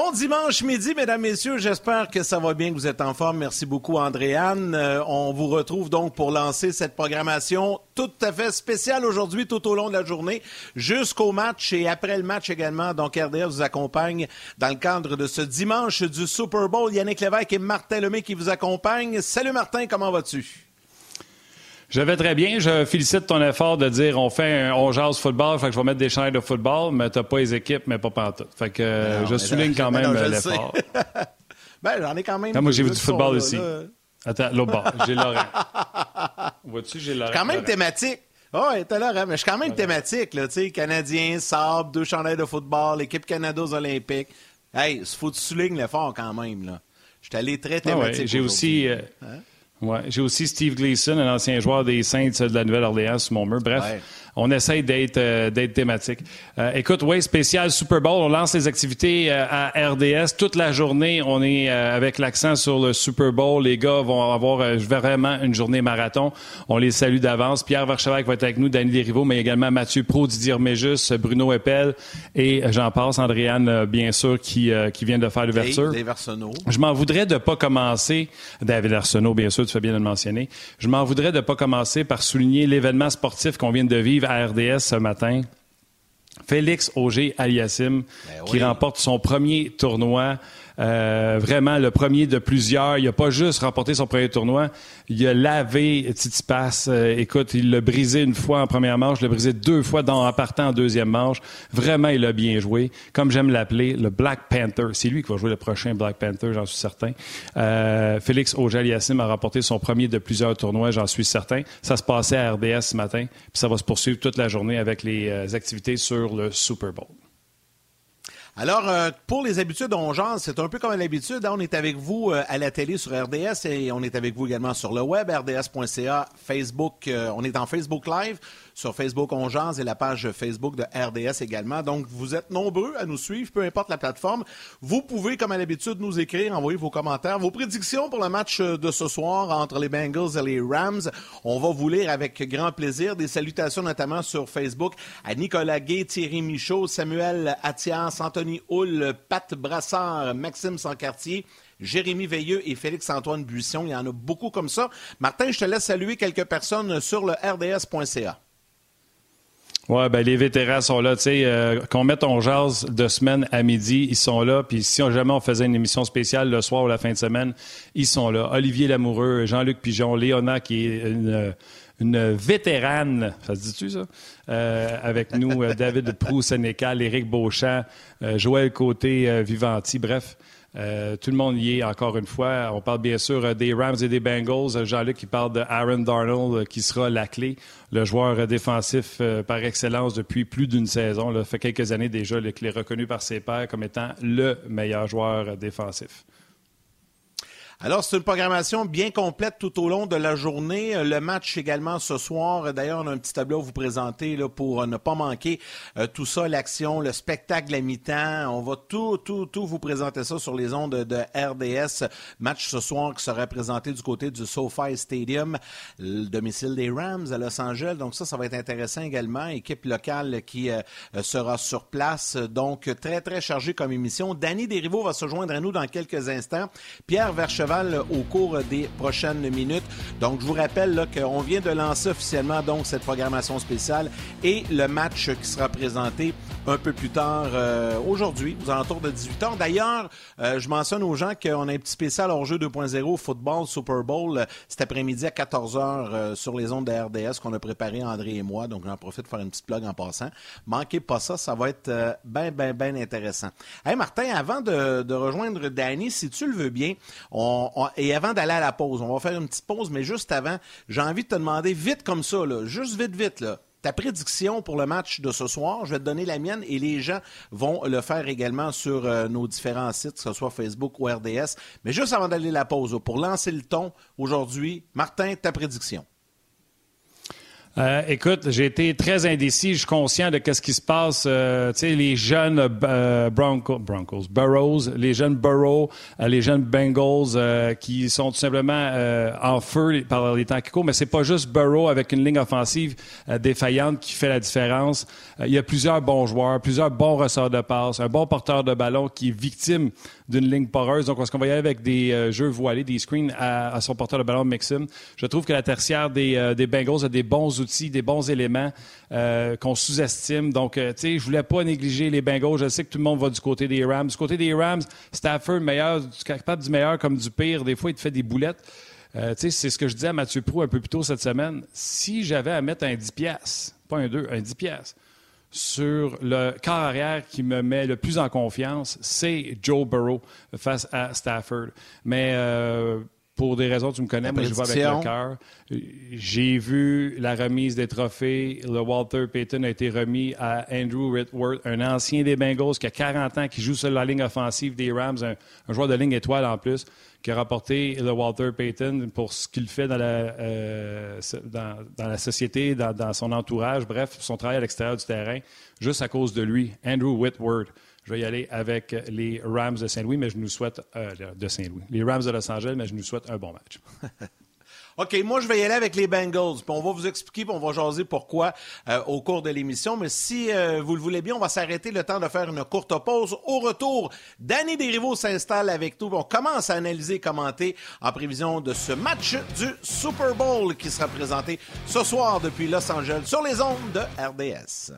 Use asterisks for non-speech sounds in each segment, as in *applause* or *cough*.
Bon dimanche midi, mesdames, messieurs. J'espère que ça va bien, que vous êtes en forme. Merci beaucoup, Andréane. Euh, on vous retrouve donc pour lancer cette programmation tout à fait spéciale aujourd'hui, tout au long de la journée, jusqu'au match et après le match également. Donc, RDS vous accompagne dans le cadre de ce dimanche du Super Bowl. Yannick Lévesque et Martin Lemay qui vous accompagnent. Salut Martin, comment vas-tu? Je vais très bien. Je félicite ton effort de dire on fait un on jase football, fait que je vais mettre des chaînes de football, mais t'as pas les équipes, mais pas pantoute. Fait que euh, je souligne quand même l'effort. *laughs* ben, j'en ai quand même. Ah, moi, j'ai vu du football ici. Attends, l'autre bord, j'ai Laurent. *laughs* Vois-tu, j'ai Laurent. Quand même thématique. Oh, t'es là, mais je suis quand même thématique, là, tu sais, Canadien, sable, deux chandelles de football, l'équipe Canada aux Olympiques. Hey, il faut que tu soulignes l'effort quand même, là. Je suis allé très thématique. Ah ouais, j'ai aussi. Euh, hein? Ouais. J'ai aussi Steve Gleason, un ancien joueur des Saints de la Nouvelle-Orléans sur mon mur. Bref, on essaye d'être euh, d'être thématique. Euh, écoute, oui, spécial Super Bowl. On lance les activités euh, à RDS toute la journée. On est avec l'accent sur le Super Bowl. Les gars vont avoir vraiment une journée marathon. On les salue d'avance. Pierre Verchevac va être avec nous, Danny Desrivaux, mais également Mathieu Pro, Didier Méjus, Bruno Eppel et j'en passe, Andréane, bien sûr, qui, qui vient de faire l'ouverture. David Arsenault. Je m'en voudrais de pas commencer, David Arsenault, bien sûr, tu fais bien de le mentionner. Je m'en voudrais de pas commencer par souligner l'événement sportif qu'on vient de vivre à RDS ce matin. Félix Auger Aliassim, ben qui remporte son premier tournoi euh, vraiment le premier de plusieurs. Il n'a pas juste remporté son premier tournoi, il a lavé Titipas. Euh, écoute, il l'a brisé une fois en première manche, il l'a brisé deux fois dans, en partant en deuxième manche. Vraiment, il a bien joué. Comme j'aime l'appeler, le Black Panther. C'est lui qui va jouer le prochain Black Panther, j'en suis certain. Euh, Félix Auger-Aliassime a remporté son premier de plusieurs tournois, j'en suis certain. Ça se passait à RDS ce matin, puis ça va se poursuivre toute la journée avec les activités sur le Super Bowl. Alors, euh, pour les habitudes, on c'est un peu comme l'habitude. Hein. on est avec vous euh, à la télé sur RDS et on est avec vous également sur le web, rds.ca, Facebook. Euh, on est en Facebook Live sur Facebook On et la page Facebook de RDS également. Donc, vous êtes nombreux à nous suivre, peu importe la plateforme. Vous pouvez, comme à l'habitude, nous écrire, envoyer vos commentaires, vos prédictions pour le match de ce soir entre les Bengals et les Rams. On va vous lire avec grand plaisir. Des salutations notamment sur Facebook à Nicolas Gay, Thierry Michaud, Samuel Attias, Anthony Hull, Pat Brassard, Maxime Sancartier. Jérémy Veilleux et Félix-Antoine Buisson. Il y en a beaucoup comme ça. Martin, je te laisse saluer quelques personnes sur le rds.ca. Oui, ben les vétérans sont là. Tu sais, euh, qu'on mette on jase de semaine à midi, ils sont là. Puis si jamais on faisait une émission spéciale le soir ou la fin de semaine, ils sont là. Olivier Lamoureux, Jean-Luc Pigeon, Léona qui est une, une vétérane, ça se dit-tu ça? Euh, avec nous, euh, David Prou-Sénécal, Éric Beauchamp, Joël Côté, Vivanti, bref. Euh, tout le monde y est encore une fois. On parle bien sûr euh, des Rams et des Bengals. Euh, Jean-Luc qui parle de Aaron Darnold qui sera la clé, le joueur défensif par excellence depuis plus d'une saison. Ça fait quelques années déjà qu'il est reconnu par ses pairs comme étant le meilleur joueur défensif. Alors, c'est une programmation bien complète tout au long de la journée. Euh, le match également ce soir. D'ailleurs, on a un petit tableau à vous présenter là, pour euh, ne pas manquer euh, tout ça, l'action, le spectacle à mi-temps. On va tout, tout, tout vous présenter ça sur les ondes de RDS. Match ce soir qui sera présenté du côté du SoFi Stadium, le domicile des Rams à Los Angeles. Donc ça, ça va être intéressant également. Équipe locale qui sera sur place. Donc, très, très chargé comme émission. Danny Desrivaux va se joindre à nous dans quelques instants. Pierre Au cours des prochaines minutes. Donc, je vous rappelle qu'on vient de lancer officiellement donc cette programmation spéciale et le match qui sera présenté un peu plus tard euh, aujourd'hui, aux alentours de 18 h. D'ailleurs, euh, je mentionne aux gens qu'on a un petit spécial hors jeu 2.0 football Super Bowl euh, cet après-midi à 14 h sur les ondes de RDS qu'on a préparé André et moi. Donc, j'en profite pour faire une petite plug en passant. Manquez pas ça, ça va être bien, bien, bien intéressant. Hey Martin, avant de, de rejoindre Danny, si tu le veux bien, on et avant d'aller à la pause, on va faire une petite pause, mais juste avant, j'ai envie de te demander vite comme ça, juste vite, vite, ta prédiction pour le match de ce soir. Je vais te donner la mienne et les gens vont le faire également sur euh, nos différents sites, que ce soit Facebook ou RDS. Mais juste avant d'aller à la pause, pour lancer le ton aujourd'hui, Martin, ta prédiction. Euh, écoute, j'ai été très indécis. Je suis conscient de ce qui se passe. Euh, tu sais, les jeunes euh, Broncos, Burrows, les jeunes Burrow, les jeunes Bengals qui sont tout simplement en feu par les temps qui courent. Mais c'est pas juste Burrow avec une ligne offensive défaillante qui fait la différence. il y a plusieurs bons joueurs, plusieurs bons ressorts de passe, un bon porteur de ballon qui est victime d'une ligne poreuse. Donc, est-ce qu'on va y aller avec des jeux voilés, des screens à, son porteur de ballon Mixon? Je trouve que la tertiaire des, des Bengals a des bons outils des bons éléments euh, qu'on sous-estime. Donc, euh, tu sais, je voulais pas négliger les Bengals. Je sais que tout le monde va du côté des Rams. Du côté des Rams, Stafford, meilleur, capable du meilleur comme du pire. Des fois, il te fait des boulettes. Euh, tu sais, c'est ce que je disais à Mathieu Prou un peu plus tôt cette semaine. Si j'avais à mettre un 10 pièces, pas un 2, un 10 pièces sur le corps arrière qui me met le plus en confiance, c'est Joe Burrow face à Stafford. Mais pour des raisons, tu me connais, moi je vais avec le cœur. J'ai vu la remise des trophées. Le Walter Payton a été remis à Andrew Whitworth, un ancien des Bengals qui a 40 ans, qui joue sur la ligne offensive des Rams, un, joueur de ligne étoile en plus, qui a rapporté le Walter Payton pour ce qu'il fait dans la, euh, dans, la société, dans, dans, son entourage, bref, son travail à l'extérieur du terrain, juste à cause de lui, Andrew Whitworth. Je vais y aller avec les Rams de Saint-Louis, mais je nous souhaite euh, de Saint-Louis. Les Rams de Los Angeles, mais je nous souhaite un bon match. *laughs* OK, moi, je vais y aller avec les Bengals. Puis on va vous expliquer, on va jaser pourquoi euh, au cours de l'émission. Mais si euh, vous le voulez bien, on va s'arrêter le temps de faire une courte pause. Au retour, Danny Desrivaux s'installe avec nous. On commence à analyser et commenter en prévision de ce match du Super Bowl qui sera présenté ce soir depuis Los Angeles sur les ondes de RDS.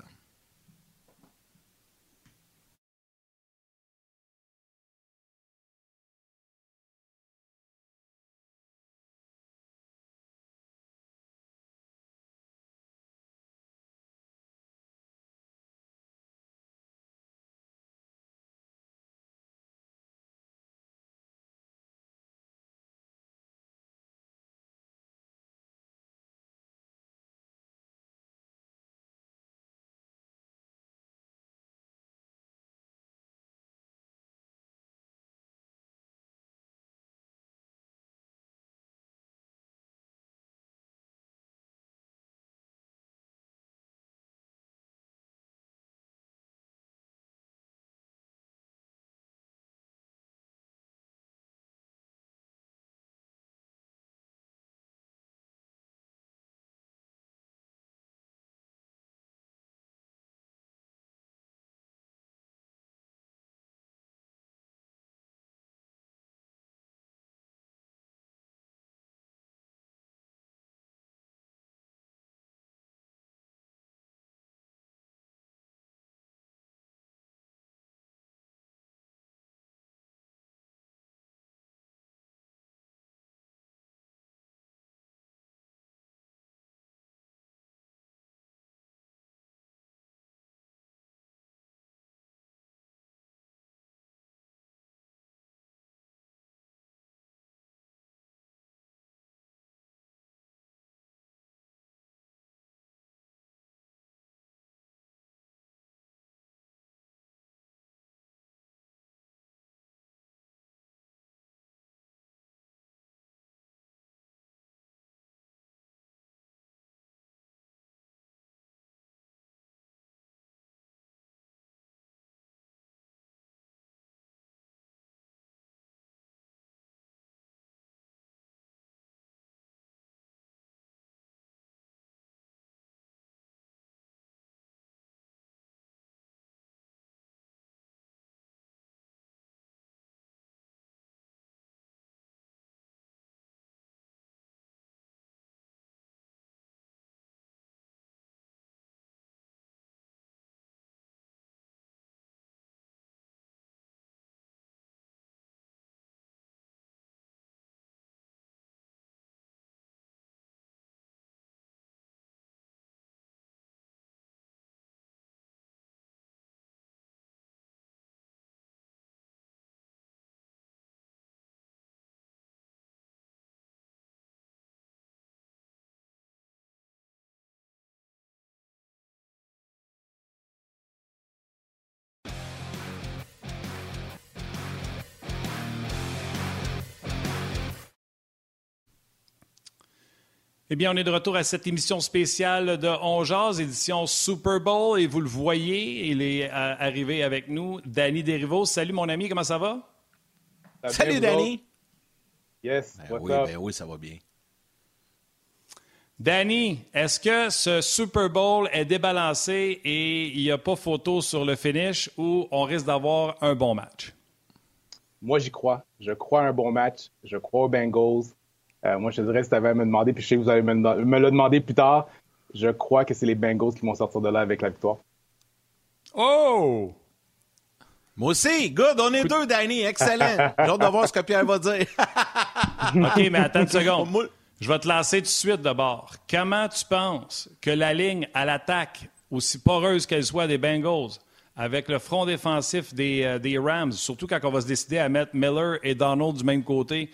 Eh bien, on est de retour à cette émission spéciale de On édition Super Bowl, et vous le voyez, il est euh, arrivé avec nous, Danny Derivo. Salut mon ami, comment ça va? Salut Danny! Yes, ben oui, ben oui, ça va bien. Danny, est-ce que ce Super Bowl est débalancé et il n'y a pas photo sur le finish ou on risque d'avoir un bon match? Moi, j'y crois. Je crois à un bon match. Je crois aux Bengals. Euh, moi, je te dirais, si tu avais à me demander, puis je sais que vous allez me, me le demander plus tard, je crois que c'est les Bengals qui vont sortir de là avec la victoire. Oh! Moi aussi, good, on est deux, Danny, excellent. J'ai hâte de voir ce que Pierre va dire. *laughs* OK, mais attends une seconde. Je vais te lancer tout de suite d'abord. Comment tu penses que la ligne à l'attaque, aussi poreuse qu'elle soit des Bengals, avec le front défensif des, euh, des Rams, surtout quand on va se décider à mettre Miller et Donald du même côté,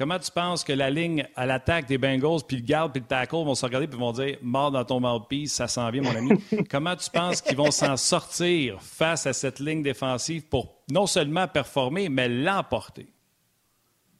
Comment tu penses que la ligne à l'attaque des Bengals, puis le garde, puis le tackle vont se regarder puis vont dire mort dans ton mouthpiece, ça s'en vient, mon ami? *laughs* Comment tu penses qu'ils vont s'en sortir face à cette ligne défensive pour non seulement performer, mais l'emporter?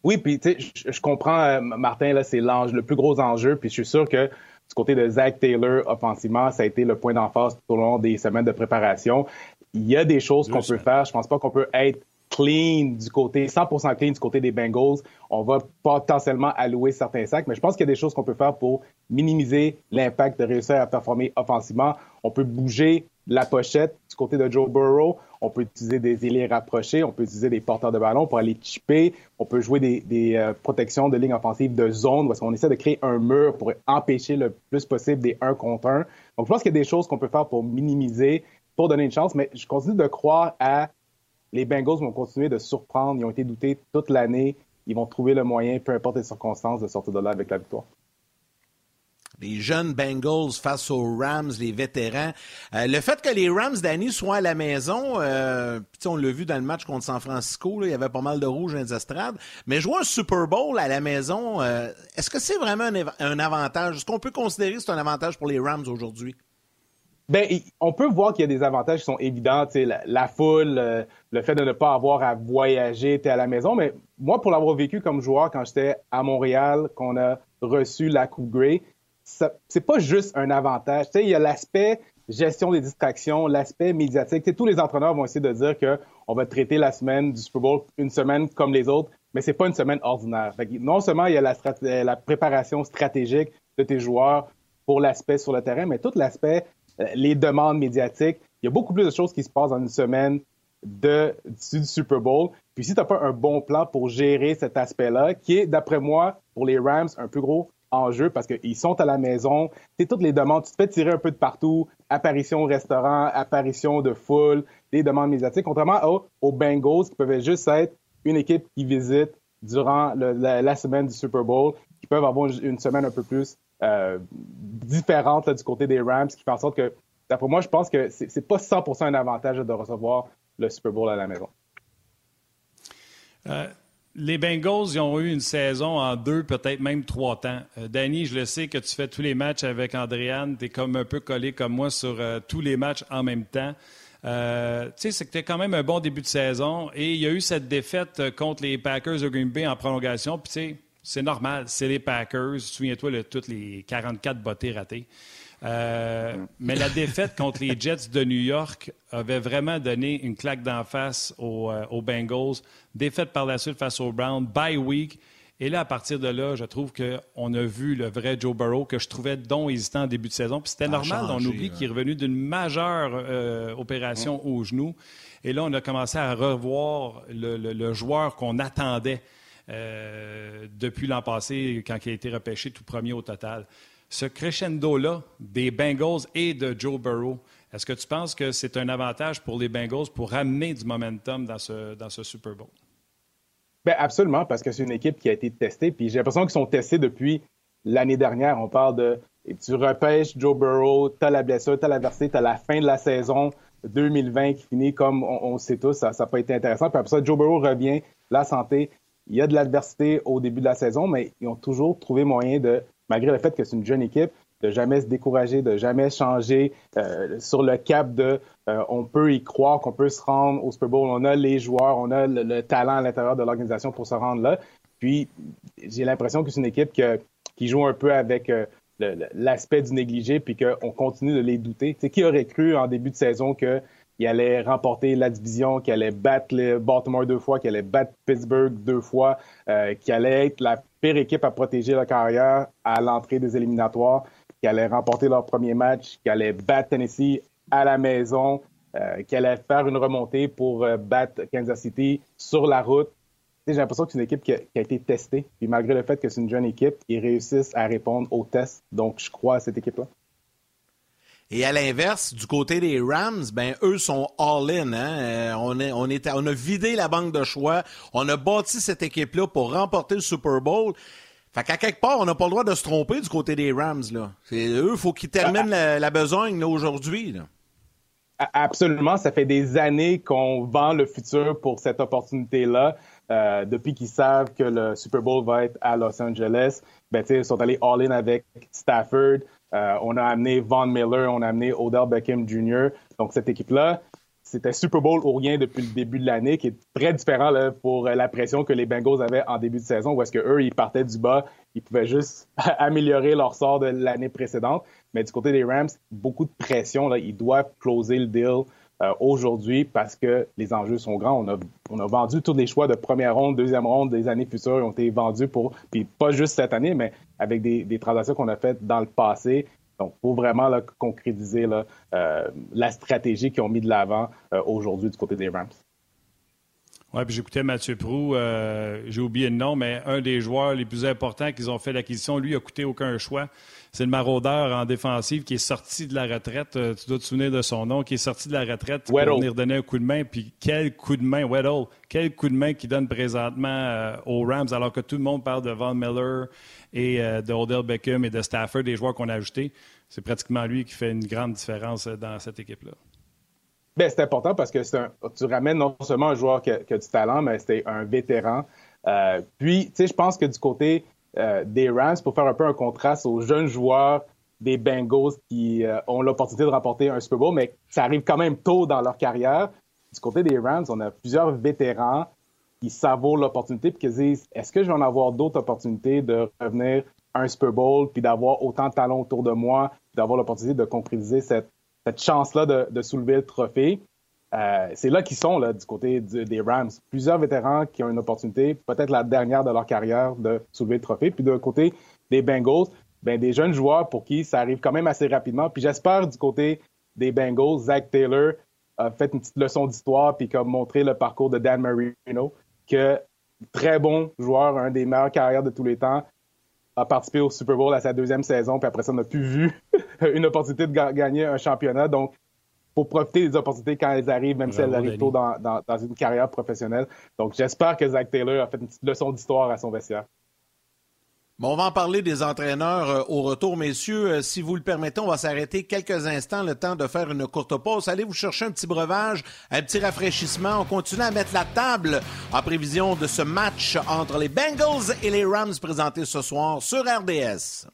Oui, puis tu sais, je comprends, euh, Martin, là, c'est le plus gros enjeu, puis je suis sûr que du côté de Zach Taylor, offensivement, ça a été le point d'emphase tout au long des semaines de préparation. Il y a des choses qu'on peut faire. Je pense pas qu'on peut être clean du côté, 100% clean du côté des Bengals. On va potentiellement allouer certains sacs, mais je pense qu'il y a des choses qu'on peut faire pour minimiser l'impact de réussir à performer offensivement. On peut bouger la pochette du côté de Joe Burrow. On peut utiliser des ailiers rapprochés. On peut utiliser des porteurs de ballon pour aller chipper. On peut jouer des, euh, protections de ligne offensive de zone parce qu'on essaie de créer un mur pour empêcher le plus possible des 1 contre 1. Donc, je pense qu'il y a des choses qu'on peut faire pour minimiser, pour donner une chance, mais je continue de croire à les Bengals vont continuer de surprendre. Ils ont été doutés toute l'année. Ils vont trouver le moyen, peu importe les circonstances, de sortir de là avec la victoire. Les jeunes Bengals face aux Rams, les vétérans. Euh, le fait que les Rams d'Annie soient à la maison, euh, on l'a vu dans le match contre San Francisco, il y avait pas mal de rouge dans les. Mais jouer un Super Bowl à la maison, euh, est-ce que c'est vraiment un, un avantage? Est-ce qu'on peut considérer que c'est un avantage pour les Rams aujourd'hui? Ben, on peut voir qu'il y a des avantages qui sont évidents, la, la foule, euh, le fait de ne pas avoir à voyager, à la maison. Mais moi, pour l'avoir vécu comme joueur quand j'étais à Montréal, qu'on a reçu la Coupe Grey, c'est pas juste un avantage. il y a l'aspect gestion des distractions, l'aspect médiatique. tous les entraîneurs vont essayer de dire que on va traiter la semaine du Super Bowl une semaine comme les autres, mais c'est pas une semaine ordinaire. non seulement il y a la, la préparation stratégique de tes joueurs pour l'aspect sur le terrain, mais tout l'aspect les demandes médiatiques. Il y a beaucoup plus de choses qui se passent dans une semaine du Super Bowl. Puis si tu n'as pas un bon plan pour gérer cet aspect-là, qui est, d'après moi, pour les Rams, un plus gros enjeu parce qu'ils sont à la maison. C'est toutes les demandes. Tu te fais tirer un peu de partout. Apparition au restaurant, apparition de foule, des demandes médiatiques. Contrairement aux, Bengals qui peuvent juste être une équipe qui visite durant la, semaine du Super Bowl, qui peuvent avoir une semaine un peu plus euh, différente du côté des Rams, qui fait en sorte que, d'après moi, je pense que c'est pas 100% un avantage de recevoir le Super Bowl à la maison. Euh, les Bengals, ils ont eu une saison en deux, peut-être même trois temps. Euh, Danny, je le sais que tu fais tous les matchs avec Andréane. Tu es comme un peu collé comme moi sur tous les matchs en même temps. tu sais, as quand même un bon début de saison et il y a eu cette défaite contre les Packers de Green Bay en prolongation. Puis, tu sais, c'est normal, c'est les Packers. Souviens-toi de toutes les 44 bottées ratées. Euh, mais la *laughs* défaite contre les Jets de New York avait vraiment donné une claque d'en face euh, aux, Bengals. Défaite par la suite face aux Browns, bye week. Et là, à partir de là, je trouve qu'on a vu le vrai Joe Burrow que je trouvais don hésitant en début de saison. Puis c'était normal, on oublie qu'il est revenu d'une majeure euh, opération au genou. Et là, on a commencé à revoir le joueur qu'on attendait. Euh, depuis l'an passé, quand il a été repêché tout premier au total. Ce crescendo-là des Bengals et de Joe Burrow, est-ce que tu penses que c'est un avantage pour les Bengals pour ramener du momentum dans ce, dans ce Super Bowl? Bien, absolument, parce que c'est une équipe qui a été testée. Puis j'ai l'impression qu'ils sont testés depuis l'année dernière. On parle de tu repêches Joe Burrow, tu as la blessure, tu as l'adversité, tu as la fin de la saison 2020 qui finit comme on, sait tous, ça n'a pas été intéressant. Puis après ça, Joe Burrow revient, la santé, il y a de l'adversité au début de la saison, mais ils ont toujours trouvé moyen de, malgré le fait que c'est une jeune équipe, de jamais se décourager, de jamais changer euh, sur le cap de euh, on peut y croire qu'on peut se rendre au Super Bowl. On a les joueurs, on a le, talent à l'intérieur de l'organisation pour se rendre là. Puis j'ai l'impression que c'est une équipe qui joue un peu avec euh, l'aspect du négligé puis qu'on continue de les douter. sais, qui aurait cru en début de saison qu'il allait remporter la division, qu'il allait battre Baltimore deux fois, qu'il allait battre Pittsburgh deux fois, euh, qu'il allait être la pire équipe à protéger la carrière à l'entrée des éliminatoires, qu'il allait remporter leur premier match, qu'il allait battre Tennessee à la maison, euh, qu'il allait faire une remontée pour euh, battre Kansas City sur la route j'ai l'impression que c'est une équipe qui a, été testée. Puis malgré le fait que c'est une jeune équipe, ils réussissent à répondre aux tests. Donc, je crois à cette équipe-là. Et à l'inverse, du côté des Rams, ben eux sont all-in. Hein? Euh, on, a vidé la banque de choix. On a bâti cette équipe-là pour remporter le Super Bowl. Fait qu'à quelque part, on n'a pas le droit de se tromper du côté des Rams. Là. C'est, eux, il faut qu'ils terminent la, besogne aujourd'hui. Absolument. Ça fait des années qu'on vend le futur pour cette opportunité-là. Euh, depuis qu'ils savent que le Super Bowl va être à Los Angeles, ben, ils sont allés all-in avec Stafford. Euh, on a amené Von Miller, on a amené Odell Beckham Jr. Donc, cette équipe-là, c'était Super Bowl ou rien depuis le début de l'année, qui est très différent pour la pression que les Bengals avaient en début de saison, où est-ce qu'eux, ils partaient du bas, ils pouvaient juste *laughs* améliorer leur sort de l'année précédente. Mais du côté des Rams, beaucoup de pression, là, ils doivent closer le deal euh, aujourd'hui parce que les enjeux sont grands. On a, on a vendu tous les choix de première ronde, deuxième ronde des années futures ont été vendus pour, puis pas juste cette année, mais avec des, des transactions qu'on a faites dans le passé. Donc, faut vraiment là, concrétiser là, euh, la stratégie qu'ils ont mis de l'avant euh, aujourd'hui du côté des Rams. Oui, puis j'écoutais Mathieu Prou, j'ai oublié le nom, mais un des joueurs les plus importants qu'ils ont fait l'acquisition, lui, a coûté aucun choix. C'est le maraudeur en défensive qui est sorti de la retraite. Euh, tu dois te souvenir de son nom, qui est sorti de la retraite pour venir donner un coup de main. Puis quel coup de main, Weddle, quel coup de main qu'il donne présentement euh, aux Rams, alors que tout le monde parle de Von Miller et euh, de Odell Beckham et de Stafford, des joueurs qu'on a ajoutés. C'est pratiquement lui qui fait une grande différence dans cette équipe-là. Ben, c'est important parce que tu ramènes non seulement un joueur qui a, du talent, mais c'est un vétéran. puis, tu sais, je pense que du côté euh, des Rams pour faire un peu un contraste aux jeunes joueurs des Bengals qui euh, ont l'opportunité de remporter un Super Bowl, mais ça arrive quand même tôt dans leur carrière. Du côté des Rams, on a plusieurs vétérans qui savourent l'opportunité puis qui disent est-ce que je vais en avoir d'autres opportunités de revenir un Super Bowl puis d'avoir autant de talent autour de moi, d'avoir l'opportunité de concrétiser cette, chance-là de, soulever le trophée? Euh, c'est là qu'ils sont là, du côté des Rams. Plusieurs vétérans qui ont une opportunité, peut-être la dernière de leur carrière, de soulever le trophée. Puis de côté des Bengals, ben, des jeunes joueurs pour qui ça arrive quand même assez rapidement. Puis j'espère du côté des Bengals, Zach Taylor a fait une petite leçon d'histoire puis a montré le parcours de Dan Marino, que très bon joueur, un des meilleures carrières de tous les temps, a participé au Super Bowl à sa deuxième saison, puis après ça, on n'a plus vu *laughs* une opportunité de gagner un championnat. Donc, pour profiter des opportunités quand elles arrivent, même si elles arrivent tôt dans, une carrière professionnelle. Donc, j'espère que Zach Taylor a fait une petite leçon d'histoire à son vestiaire. Bon, on va en parler des entraîneurs euh, au retour, messieurs. Euh, si vous le permettez, on va s'arrêter quelques instants, le temps de faire une courte pause. Allez vous chercher un petit breuvage, un petit rafraîchissement. On continue à mettre la table en prévision de ce match entre les Bengals et les Rams présentés ce soir sur RDS.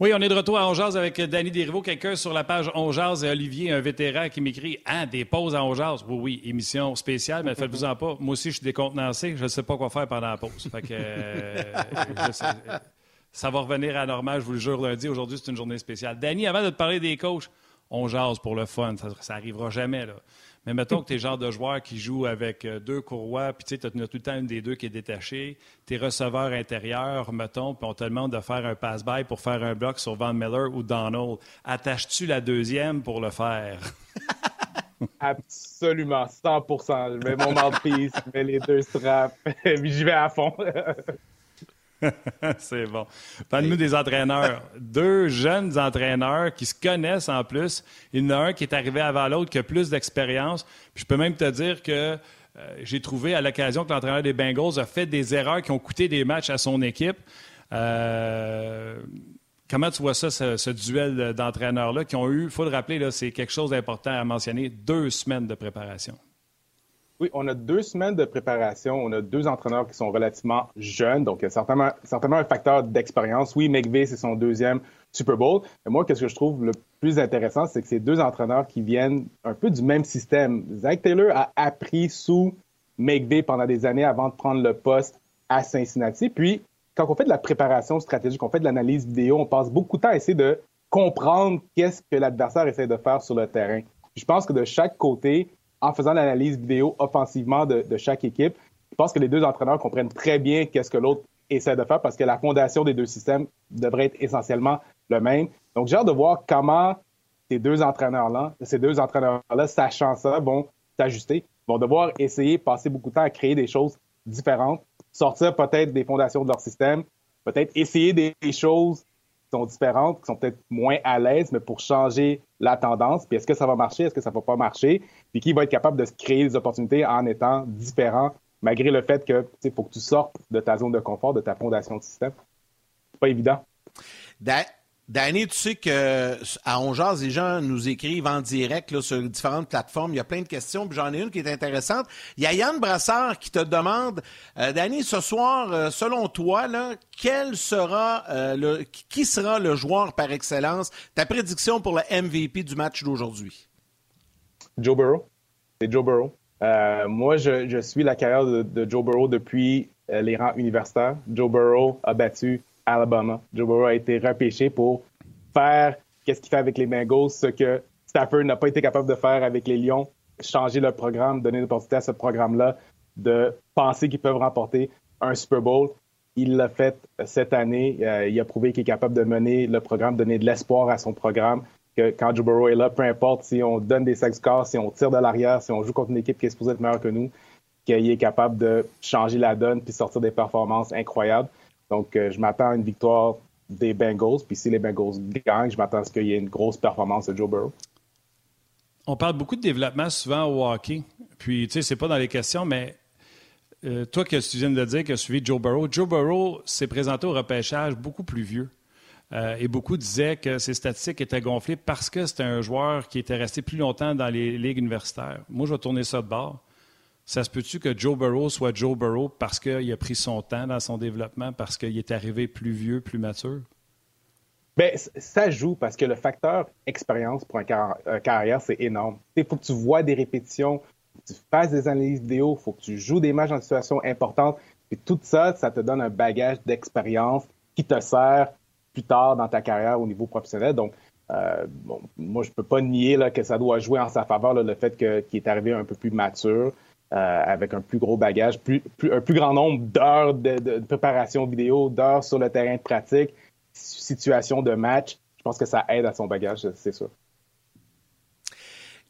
Oui, on est de retour à Ongeaz avec Danny Desrivaux. Quelqu'un sur la page Ongeaz et Olivier, un vétéran qui m'écrit Ah, des pauses à Ongeaz. Oui, oui, émission spéciale, mais faites-vous-en pas. Moi aussi, je suis décontenancé. Je ne sais pas quoi faire pendant la pause. Fait que, euh, *laughs* ça va revenir à normal, je vous le jure, lundi. Aujourd'hui, c'est une journée spéciale. Danny, avant de parler des coachs, on pour le fun. Ça, ça arrivera jamais, là. Mais mettons que tu es genre de joueur qui joue avec euh, deux courroies, puis tu as tout le temps une des deux qui est détachée. Tu es receveur intérieur, mettons, puis on te demande de faire un pass-by pour faire un bloc sur Van Miller ou Donald. Attaches-tu la deuxième pour le faire? *laughs* Absolument, 100 Je mets mon mouthpiece, je mets les deux straps, *laughs* puis j'y vais à fond. *laughs* *laughs* c'est bon. Parle-nous des entraîneurs. Deux jeunes entraîneurs qui se connaissent en plus. Il y en a un qui est arrivé avant l'autre, qui a plus d'expérience. je peux même te dire que euh, j'ai trouvé à l'occasion que l'entraîneur des Bengals a fait des erreurs qui ont coûté des matchs à son équipe. Euh, comment tu vois ça, ce, duel d'entraîneurs-là qui ont eu, il faut le rappeler, c'est quelque chose d'important à mentionner, deux semaines de préparation? Oui, on a deux semaines de préparation. On a deux entraîneurs qui sont relativement jeunes, donc il y a certainement, un facteur d'expérience. Oui, McVay, c'est son deuxième Super Bowl. Mais moi, qu'est-ce que je trouve le plus intéressant, c'est que c'est deux entraîneurs qui viennent un peu du même système. Zach Taylor a appris sous McVay pendant des années avant de prendre le poste à Cincinnati. Puis, quand on fait de la préparation stratégique, on fait de l'analyse vidéo, on passe beaucoup de temps à essayer de comprendre qu'est-ce que l'adversaire essaie de faire sur le terrain. je pense que de chaque côté, en faisant l'analyse vidéo offensivement de, chaque équipe. Je pense que les deux entraîneurs comprennent très bien qu'est-ce que l'autre essaie de faire parce que la fondation des deux systèmes devrait être essentiellement le même. Donc, j'ai hâte de voir comment ces deux entraîneurs-là, ces deux entraîneurs-là, sachant ça, vont s'ajuster, vont devoir essayer, passer beaucoup de temps à créer des choses différentes, sortir peut-être des fondations de leur système, peut-être essayer des choses sont différentes, qui sont peut-être moins à l'aise, mais pour changer la tendance. Puis est-ce que ça va marcher, est-ce que ça va pas marcher? Puis qui va être capable de se créer des opportunités en étant différent, malgré le fait que il faut que tu sortes de ta zone de confort, de ta fondation de système. C'est pas évident. Danny, tu sais que à Ongeaz, les gens nous écrivent en direct sur différentes plateformes. Il y a plein de questions. Puis j'en ai une qui est intéressante. Il y a Yann Brassard qui te demande, euh, Danny, ce soir, euh, selon toi, euh, qui sera le joueur par excellence? Ta prédiction pour le MVP du match d'aujourd'hui? Joe Burrow. C'est Joe Burrow. moi, je, suis la carrière de Joe Burrow depuis les rangs universitaires. Joe Burrow a battu Alabama. Joe Burrow a été repêché pour faire qu'est-ce qu'il fait avec les Bengals, ce que Stafford n'a pas été capable de faire avec les Lions, changer le programme, donner l'opportunité à ce programme-là de penser qu'ils peuvent remporter un Super Bowl. Il l'a fait cette année. Euh, il a prouvé qu'il est capable de mener le programme, donner de l'espoir à son programme. Que quand Joe Burrow est là, peu importe si on donne des sex scores, si on tire de l'arrière, si on joue contre une équipe qui est supposée être meilleure que nous, qu'il est capable de changer la donne puis sortir des performances incroyables. Donc, euh, je m'attends à une victoire des Bengals. Puis si les Bengals gagnent, je m'attends à ce qu'il y ait une grosse performance de Joe Burrow. On parle beaucoup de développement souvent au hockey. Puis, tu sais, c'est pas dans les questions, mais euh, toi, que tu viens de dire, qui as suivi Joe Burrow, Joe Burrow s'est présenté au repêchage beaucoup plus vieux. Euh, et beaucoup disaient que ses statistiques étaient gonflées parce que c'était un joueur qui était resté plus longtemps dans les ligues universitaires. Moi, je vais tourner ça de bord. Ça se peut-tu que Joe Burrow soit Joe Burrow parce qu'il a pris son temps dans son développement, parce qu'il est arrivé plus vieux, plus mature? Bien, ça joue parce que le facteur expérience pour un carrière, c'est énorme. Il faut que tu vois des répétitions, que tu fasses des analyses vidéo, il faut que tu joues des matchs en situation importante. Et tout ça, ça te donne un bagage d'expérience qui te sert plus tard dans ta carrière au niveau professionnel. Donc, euh, moi, je ne peux pas nier que ça doit jouer en sa faveur le fait qu'il est arrivé un peu plus mature. Euh, avec un plus gros bagage, plus, un plus grand nombre d'heures de, préparation vidéo, d'heures sur le terrain de pratique, situation de match. Je pense que ça aide à son bagage, c'est sûr.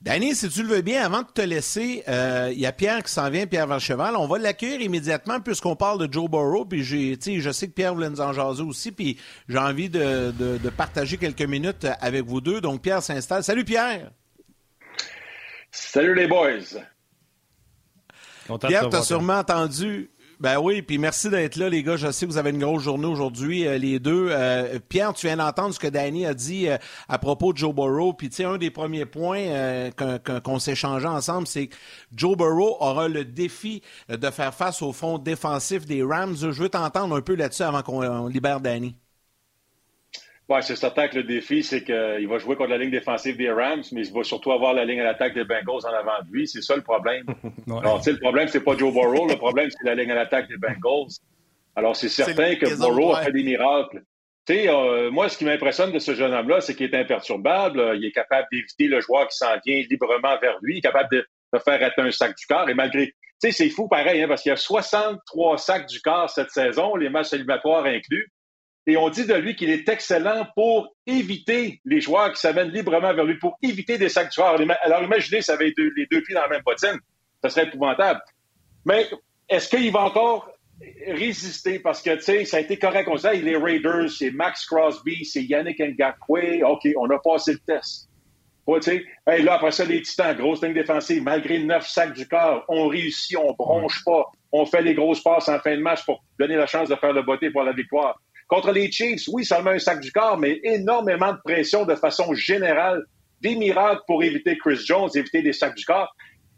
Danny, si tu le veux bien, avant de te laisser, il euh, y a Pierre qui s'en vient, Pierre Cheval. On va l'accueillir immédiatement puisqu'on parle de Joe Burrow. Puis j'ai, je sais que Pierre voulait nous en jaser aussi. Puis j'ai envie de, de, partager quelques minutes avec vous deux. Donc Pierre s'installe. Salut Pierre. Salut les boys. Pierre, tu as sûrement entendu. Ben oui, puis merci d'être là, les gars. Je sais que vous avez une grosse journée aujourd'hui, euh, les deux. Euh, Pierre, tu viens d'entendre ce que Danny a dit euh, à propos de Joe Burrow. Puis, tu sais, un des premiers points qu'on s'est changé ensemble, c'est que Joe Burrow aura le défi de faire face au fond défensif des Rams. Je veux t'entendre un peu là-dessus avant qu'on libère Danny. Oui, c'est certain que le défi, c'est qu'il va jouer contre la ligne défensive des Rams, mais il va surtout avoir la ligne à l'attaque des Bengals en avant de lui. C'est ça le problème. *laughs* Alors, le problème, c'est pas Joe Burrow. Le problème, c'est la ligne à l'attaque des Bengals. Alors, c'est certain que Burrow a fait des miracles. Tu sais, euh, moi, ce qui m'impressionne de ce jeune homme-là, c'est qu'il est imperturbable. Il est capable d'éviter le joueur qui s'en vient librement vers lui. Il est capable de, faire être un sac du corps. Et malgré. Tu sais, c'est fou pareil, hein, parce qu'il y a 63 sacs du corps cette saison, les matchs éliminatoires inclus. Et on dit de lui qu'il est excellent pour éviter les joueurs qui s'amènent librement vers lui, pour éviter des sacs du corps. Alors imaginez, ça avait les deux pieds dans la même bottine. Ça serait épouvantable. Mais est-ce qu'il va encore résister? Parce que, tu sais, ça a été correct comme ça. Les Raiders, c'est Max Crosby, c'est Yannick Ngakwe. OK, on a passé le test. Ouais, tu sais, là, après ça, les Titans, grosse ligne défensive, malgré neuf sacs du corps, on réussit, on bronche pas, on fait les grosses passes en fin de match pour donner la chance de faire le beauté pour la victoire. Contre les Chiefs, oui, seulement un sac du corps, mais énormément de pression de façon générale, des miracles pour éviter Chris Jones, éviter des sacs du corps.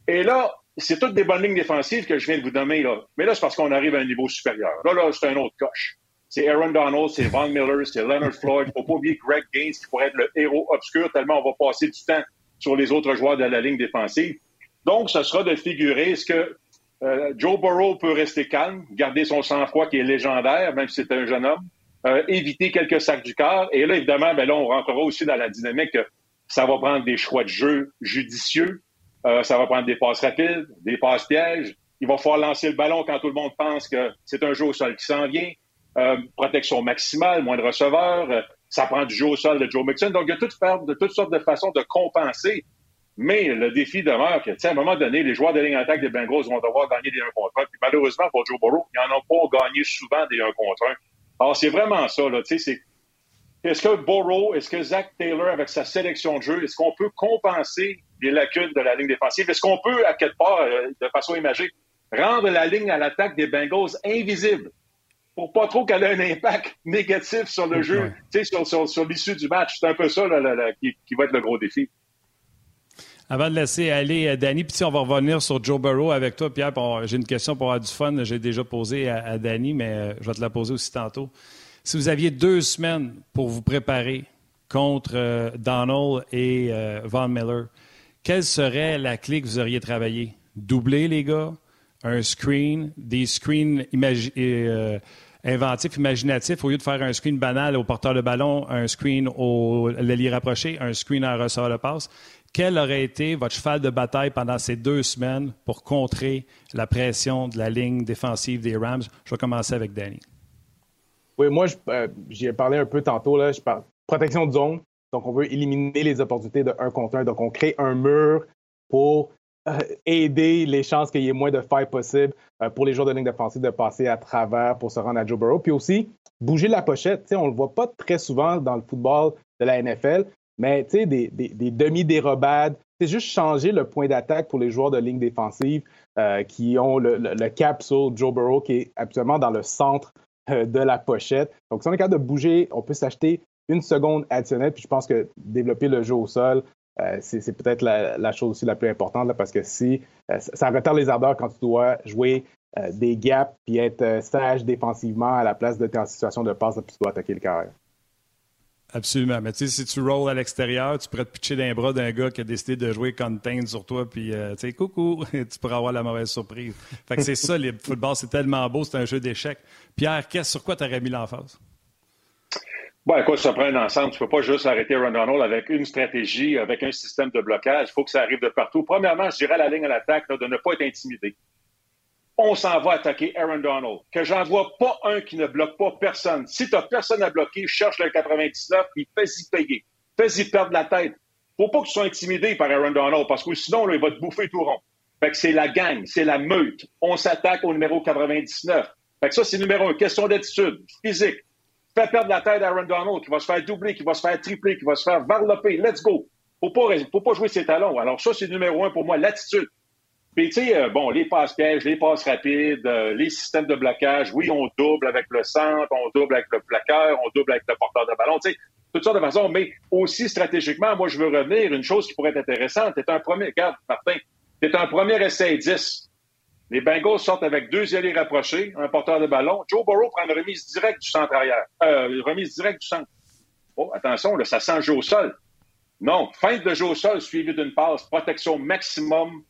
Et là, c'est toutes des bonnes lignes défensives que je viens de vous donner, là. Mais là, c'est parce qu'on arrive à un niveau supérieur. Là, là, c'est un autre coche. C'est Aaron Donald, c'est Von Miller, c'est Leonard Floyd. Faut pas oublier Greg Gaines qui pourrait être le héros obscur tellement on va passer du temps sur les autres joueurs de la ligne défensive. Donc, ce sera de figurer ce que euh, Joe Burrow peut rester calme, garder son sang-froid qui est légendaire, même si c'est un jeune homme. Euh, éviter quelques sacs du corps. Et là, évidemment, ben là, on rentrera aussi dans la dynamique que ça va prendre des choix de jeu judicieux, euh, ça va prendre des passes rapides, des passes pièges. Il va falloir lancer le ballon quand tout le monde pense que c'est un jeu au sol qui s'en vient. Euh, protection maximale, moins de receveurs. ça prend du jeu au sol de Joe Mixon. Donc, il y a toutes, de toutes sortes de façons de compenser. Mais le défi demeure que, à un moment donné, les joueurs de ligne attaque des Bengals vont devoir gagner des 1 contre 1. Puis malheureusement, pour Joe Burrow, ils n'en ont pas gagné souvent des 1 contre 1. Alors, c'est vraiment ça, là. Tu sais, est-ce que Burrow, est-ce que Zach Taylor, avec sa sélection de jeu, est-ce qu'on peut compenser les lacunes de la ligne défensive? Est-ce qu'on peut, à quelque part, euh, de façon imagée, rendre la ligne à l'attaque des Bengals invisible pour pas trop qu'elle ait un impact négatif sur le jeu, tu sais, sur, sur, l'issue du match? C'est un peu ça qui, va être le gros défi. Avant de laisser aller euh, Danny, puis on va revenir sur Joe Burrow avec toi, Pierre. J'ai une question pour avoir du fun. J'ai déjà posé à, Danny, mais euh, je vais te la poser aussi tantôt. Si vous aviez deux semaines pour vous préparer contre euh, Donald et Von Miller, quelle serait la clé que vous auriez travaillé? Doubler les gars, un screen, des screens inventifs, imaginatifs, au lieu de faire un screen banal au porteur de ballon, un screen au l'allié rapproché, un screen à ressort de passe? Quel aurait été votre cheval de bataille pendant ces deux semaines pour contrer la pression de la ligne défensive des Rams? Je vais commencer avec Danny. Oui, moi, euh, j'y ai parlé un peu tantôt. Là, je parle protection de zone. Donc, on veut éliminer les opportunités de un contre un. Donc, on crée un mur pour euh, aider les chances qu'il y ait moins de failles possibles euh, pour les joueurs de ligne défensive de passer à travers pour se rendre à Joe Burrow. Puis aussi, bouger la pochette. on ne le voit pas très souvent dans le football de la NFL, mais tu sais, des, demi-dérobades, c'est juste changer le point d'attaque pour les joueurs de ligne défensive euh, qui ont le, cap sur Joe Burrow qui est absolument dans le centre euh, de la pochette. Donc, si on est capable de bouger, on peut s'acheter une seconde additionnelle. Puis je pense que développer le jeu au sol, euh, c'est peut-être la, chose aussi la plus importante parce que si ça retarde les ardeurs quand tu dois jouer des gaps puis être sage défensivement à la place de en situation de passe puis tu dois attaquer le carré. Absolument. Mais tu sais, si tu rolls à l'extérieur, tu pourrais te pitcher d'un bras d'un gars qui a décidé de jouer contain sur toi, puis euh, tu sais, coucou, *laughs* tu pourras avoir la mauvaise surprise. Fait que c'est ça, le football, c'est tellement beau, c'est un jeu d'échecs. Pierre, qu'est-ce sur quoi tu aurais mis l'emphase? Bon, écoute, ça prend un ensemble. Tu peux pas juste arrêter Ron Donald avec une stratégie, avec un système de blocage. Il faut que ça arrive de partout. Premièrement, je dirais à la ligne à l'attaque de ne pas être intimidé on s'en va attaquer Aaron Donald. Que j'en vois pas un qui ne bloque pas personne. Si tu personne à bloquer, cherche le 99 puis fais-y payer. Fais-y perdre la tête. Faut pas que tu sois intimidé par Aaron Donald parce que sinon, il va te bouffer tout rond. Fait que c'est la gang, c'est la meute. On s'attaque au numéro 99. Fait que ça, c'est numéro un. Question d'attitude, physique. Fais perdre la tête à Aaron Donald qui va se faire doubler, qui va se faire tripler, qui va se faire varloper. Let's go. Faut pas, faut pas jouer ses talons. Alors ça, c'est numéro un pour moi, l'attitude. Puis, tu sais, euh, bon, les passes pièges, les passes rapides, euh, les systèmes de blocage, oui, on double avec le centre, on double avec le plaqueur, on double avec le porteur de ballon, tu sais, toutes sortes de façons, mais aussi stratégiquement, moi, je veux revenir, une chose qui pourrait être intéressante, c'est un premier, regarde, Martin, c'est un premier essai 10. Les Bengals sortent avec deux alliés rapprochés, un porteur de ballon. Joe Burrow prend une remise directe du centre arrière, euh, remise directe du centre. Oh, attention, là, ça sent jeu au sol. Non, feinte de jeu au sol suivi d'une passe, protection maximum.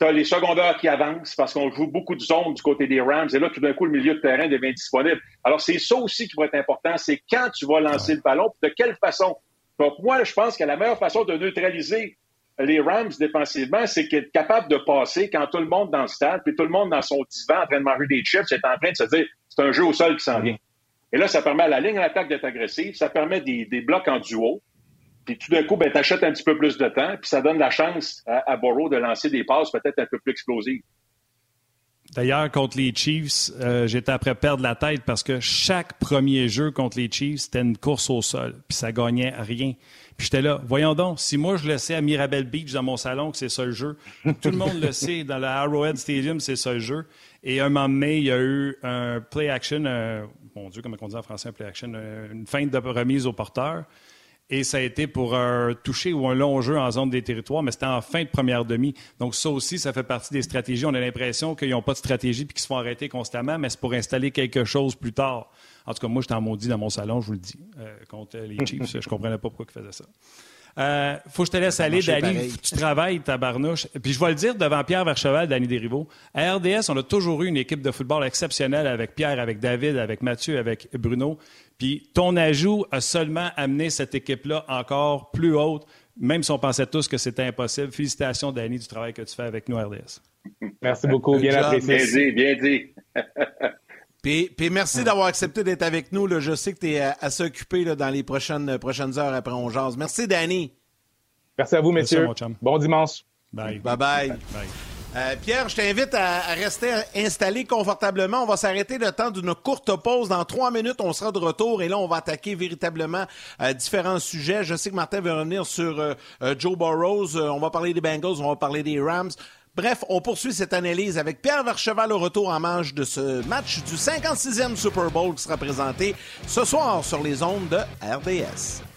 Tu as les secondaires qui avancent parce qu'on joue beaucoup de zones du côté des Rams. Et là, tout d'un coup, le milieu de terrain devient disponible. Alors, c'est ça aussi qui va être important. C'est quand tu vas lancer le ballon, de quelle façon. Donc, moi, je pense que la meilleure façon de neutraliser les Rams défensivement, c'est qu'être capable de passer quand tout le monde dans le stade, puis tout le monde dans son divan en train de manger des chips, c'est en train de se dire c'est un jeu au sol qui s'en vient. Et là, ça permet à la ligne d'attaque d'être agressive, ça permet des, blocs en duo. Puis tout d'un coup, ben, tu achètes un petit peu plus de temps, puis ça donne la chance à, à de lancer des passes peut-être un peu plus explosives. D'ailleurs, contre les Chiefs, euh, j'étais après perdre la tête parce que chaque premier jeu contre les Chiefs, c'était une course au sol, puis ça gagnait rien. Puis j'étais là, voyons donc, si moi je le sais à Mirabel Beach dans mon salon que c'est ça le jeu, tout le monde le *laughs* sait, dans le Arrowhead Stadium, c'est ça le jeu. Et un moment donné, il y a eu un play action, mon Dieu, comment on dit en français un play action, une feinte de remise au porteur. Et ça a été pour un toucher ou un long jeu en zone des territoires, mais c'était en fin de première demi. Donc ça aussi, ça fait partie des stratégies. On a l'impression qu'ils n'ont pas de stratégie et qu'ils se font arrêter constamment, mais c'est pour installer quelque chose plus tard. En tout cas, moi, j'étais en maudit dans mon salon, je vous le dis, euh, contre les *laughs* Chiefs. je ne comprenais pas pourquoi ils faisaient ça. Euh, faut que je te laisse aller, Danny. Tu travailles, ta barnouche. Puis je vais le dire devant Pierre Vercheval, Danny Desrivaux. À RDS, on a toujours eu une équipe de football exceptionnelle avec Pierre, avec David, avec Mathieu, avec Bruno. Puis ton ajout a seulement amené cette équipe-là encore plus haute, même si on pensait tous que c'était impossible. Félicitations, Danny, du travail que tu fais avec nous, RDS. Merci beaucoup, bien apprécié. Bien dit, bien dit. Puis, merci d'avoir accepté d'être avec nous. Là. Je sais que tu es assez occupé là, dans les prochaines, prochaines heures après on jase. Merci, Danny. Merci à vous, messieurs. bon dimanche. Bye. Bye-bye. Euh, Pierre, je t'invite à, rester installé confortablement. On va s'arrêter le temps d'une courte pause. Dans trois minutes, on sera de retour et là, on va attaquer véritablement euh, différents sujets. Je sais que Martin va revenir sur euh, Joe Burrows. on va parler des Bengals, on va parler des Rams. Bref, on poursuit cette analyse avec Pierre Vercheval au retour en manche de ce match du 56e Super Bowl qui sera présenté ce soir sur les ondes de RDS.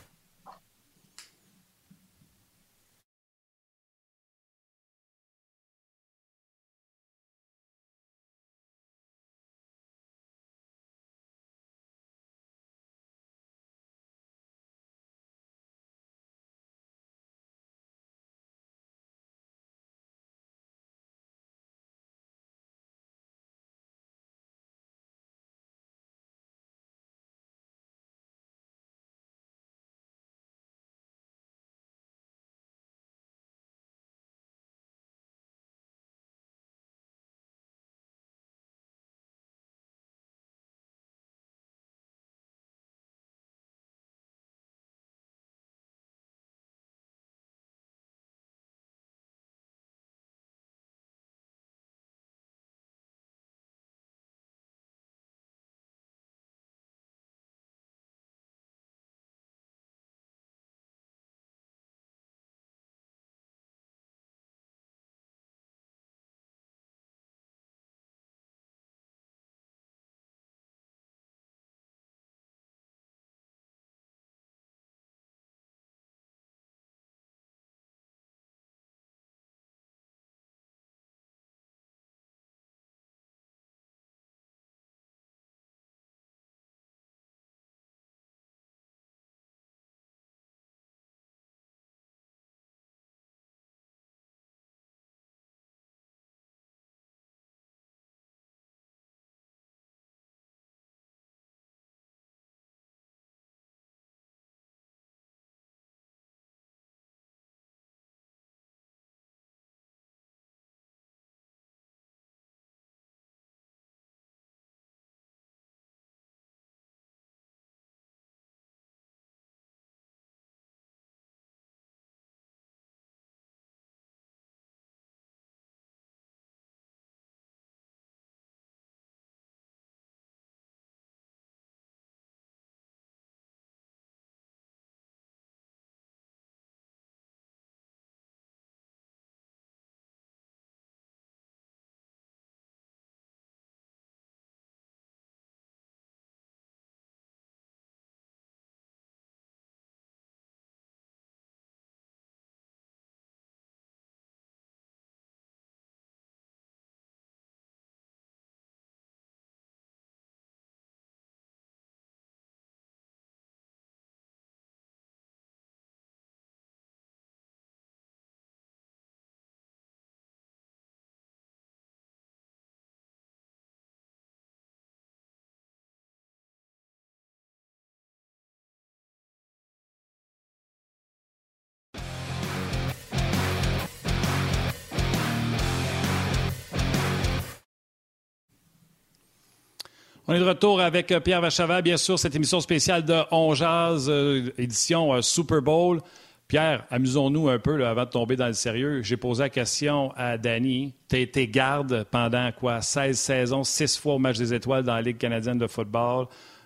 On est de retour avec euh, Pierre Vachaval, bien sûr, cette émission spéciale de On Jazz, euh, édition euh, Super Bowl. Pierre, amusons-nous un peu avant de tomber dans le sérieux. J'ai posé la question à Danny. Tu as été garde pendant quoi? 16 saisons, 6 fois au match des étoiles dans la Ligue canadienne de football.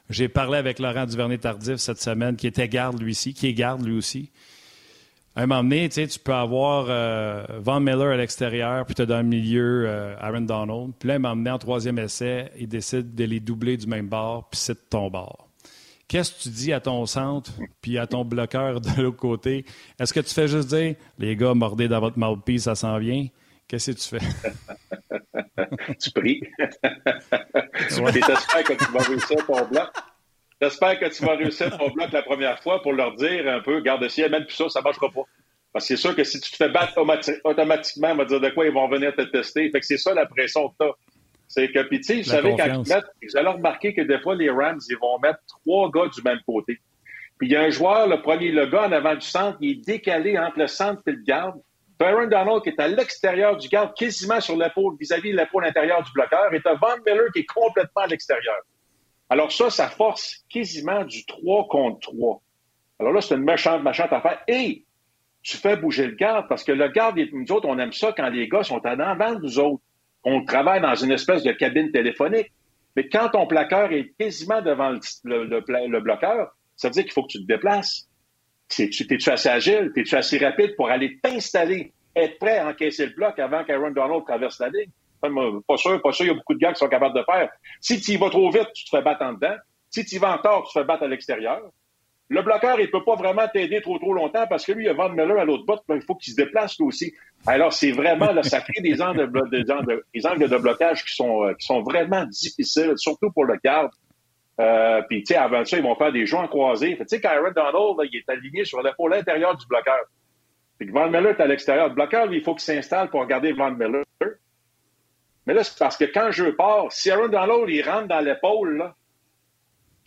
J'ai parlé avec Laurent Duvernay-Tardif cette semaine, qui était garde lui aussi, qui est garde lui aussi. À un moment donné, tu peux avoir euh, Von Miller à l'extérieur, puis tu as dans le milieu euh, Aaron Donald. Puis là, à un moment donné, en troisième essai, il décide de les doubler du même bord, puis c'est de ton bord. Qu'est-ce que tu dis à ton centre, puis à ton bloqueur de l'autre côté? Est-ce que tu fais juste dire, les gars, mordez dans votre mouthpiece, ça s'en vient? Qu'est-ce que tu fais? *laughs* tu pries. *laughs* tu ouais. que tu vas réussir ton bloc. J'espère que tu vas réussir ton bloc la première fois pour leur dire un peu, garde si même plus ça, ça ne marchera pas. Parce que c'est sûr que si tu te fais battre automatiquement, on va dire de quoi ils vont venir te tester. Fait que c'est ça la pression que tu as. C'est que, puis tu sais, je savais quand ils mettent, vous allez remarquer que des fois, les Rams, ils vont mettre trois gars du même côté. Puis il y a un joueur, le premier, le gars en avant du centre, il est décalé entre le centre et le garde. Aaron Donald qui est à l'extérieur du garde, quasiment sur l'épaule, vis-à-vis de l'épaule intérieure du bloqueur, et t'as Von Miller qui est complètement à l'extérieur. Alors ça, ça force quasiment du 3 contre 3. Alors là, c'est une méchante, méchante affaire. Et tu fais bouger le garde parce que le garde, nous autres, on aime ça quand les gars sont en avant nous autres. On travaille dans une espèce de cabine téléphonique. Mais quand ton plaqueur est quasiment devant le, le, bloqueur, ça veut dire qu'il faut que tu te déplaces. T'es-tu assez agile? T'es-tu assez rapide pour aller t'installer, être prêt à encaisser le bloc avant qu'Aaron Donald traverse la ligne? Pas sûr, pas sûr, il y a beaucoup de gars qui sont capables de faire. Si tu y vas trop vite, tu te fais battre en dedans. Si tu y vas en tort, tu te fais battre à l'extérieur. Le bloqueur, il peut pas vraiment t'aider trop trop longtemps parce que lui, il a Van Miller à l'autre bout, il faut qu'il se déplace lui aussi. Alors, c'est vraiment des angles de, des angles de blocage qui sont, euh, qui sont vraiment difficiles, surtout pour le garde. Euh, puis, tu sais, avant ça, ils vont faire des joints croisés. Tu sais, Kyron Donald, il est aligné sur l'épaule intérieure du bloqueur. Puis Van Miller est à l'extérieur. Le bloqueur, il faut qu'il s'installe pour regarder Van Miller. Mais là, c'est parce que quand je pars, si Aaron Donald, il rentre dans l'épaule, là,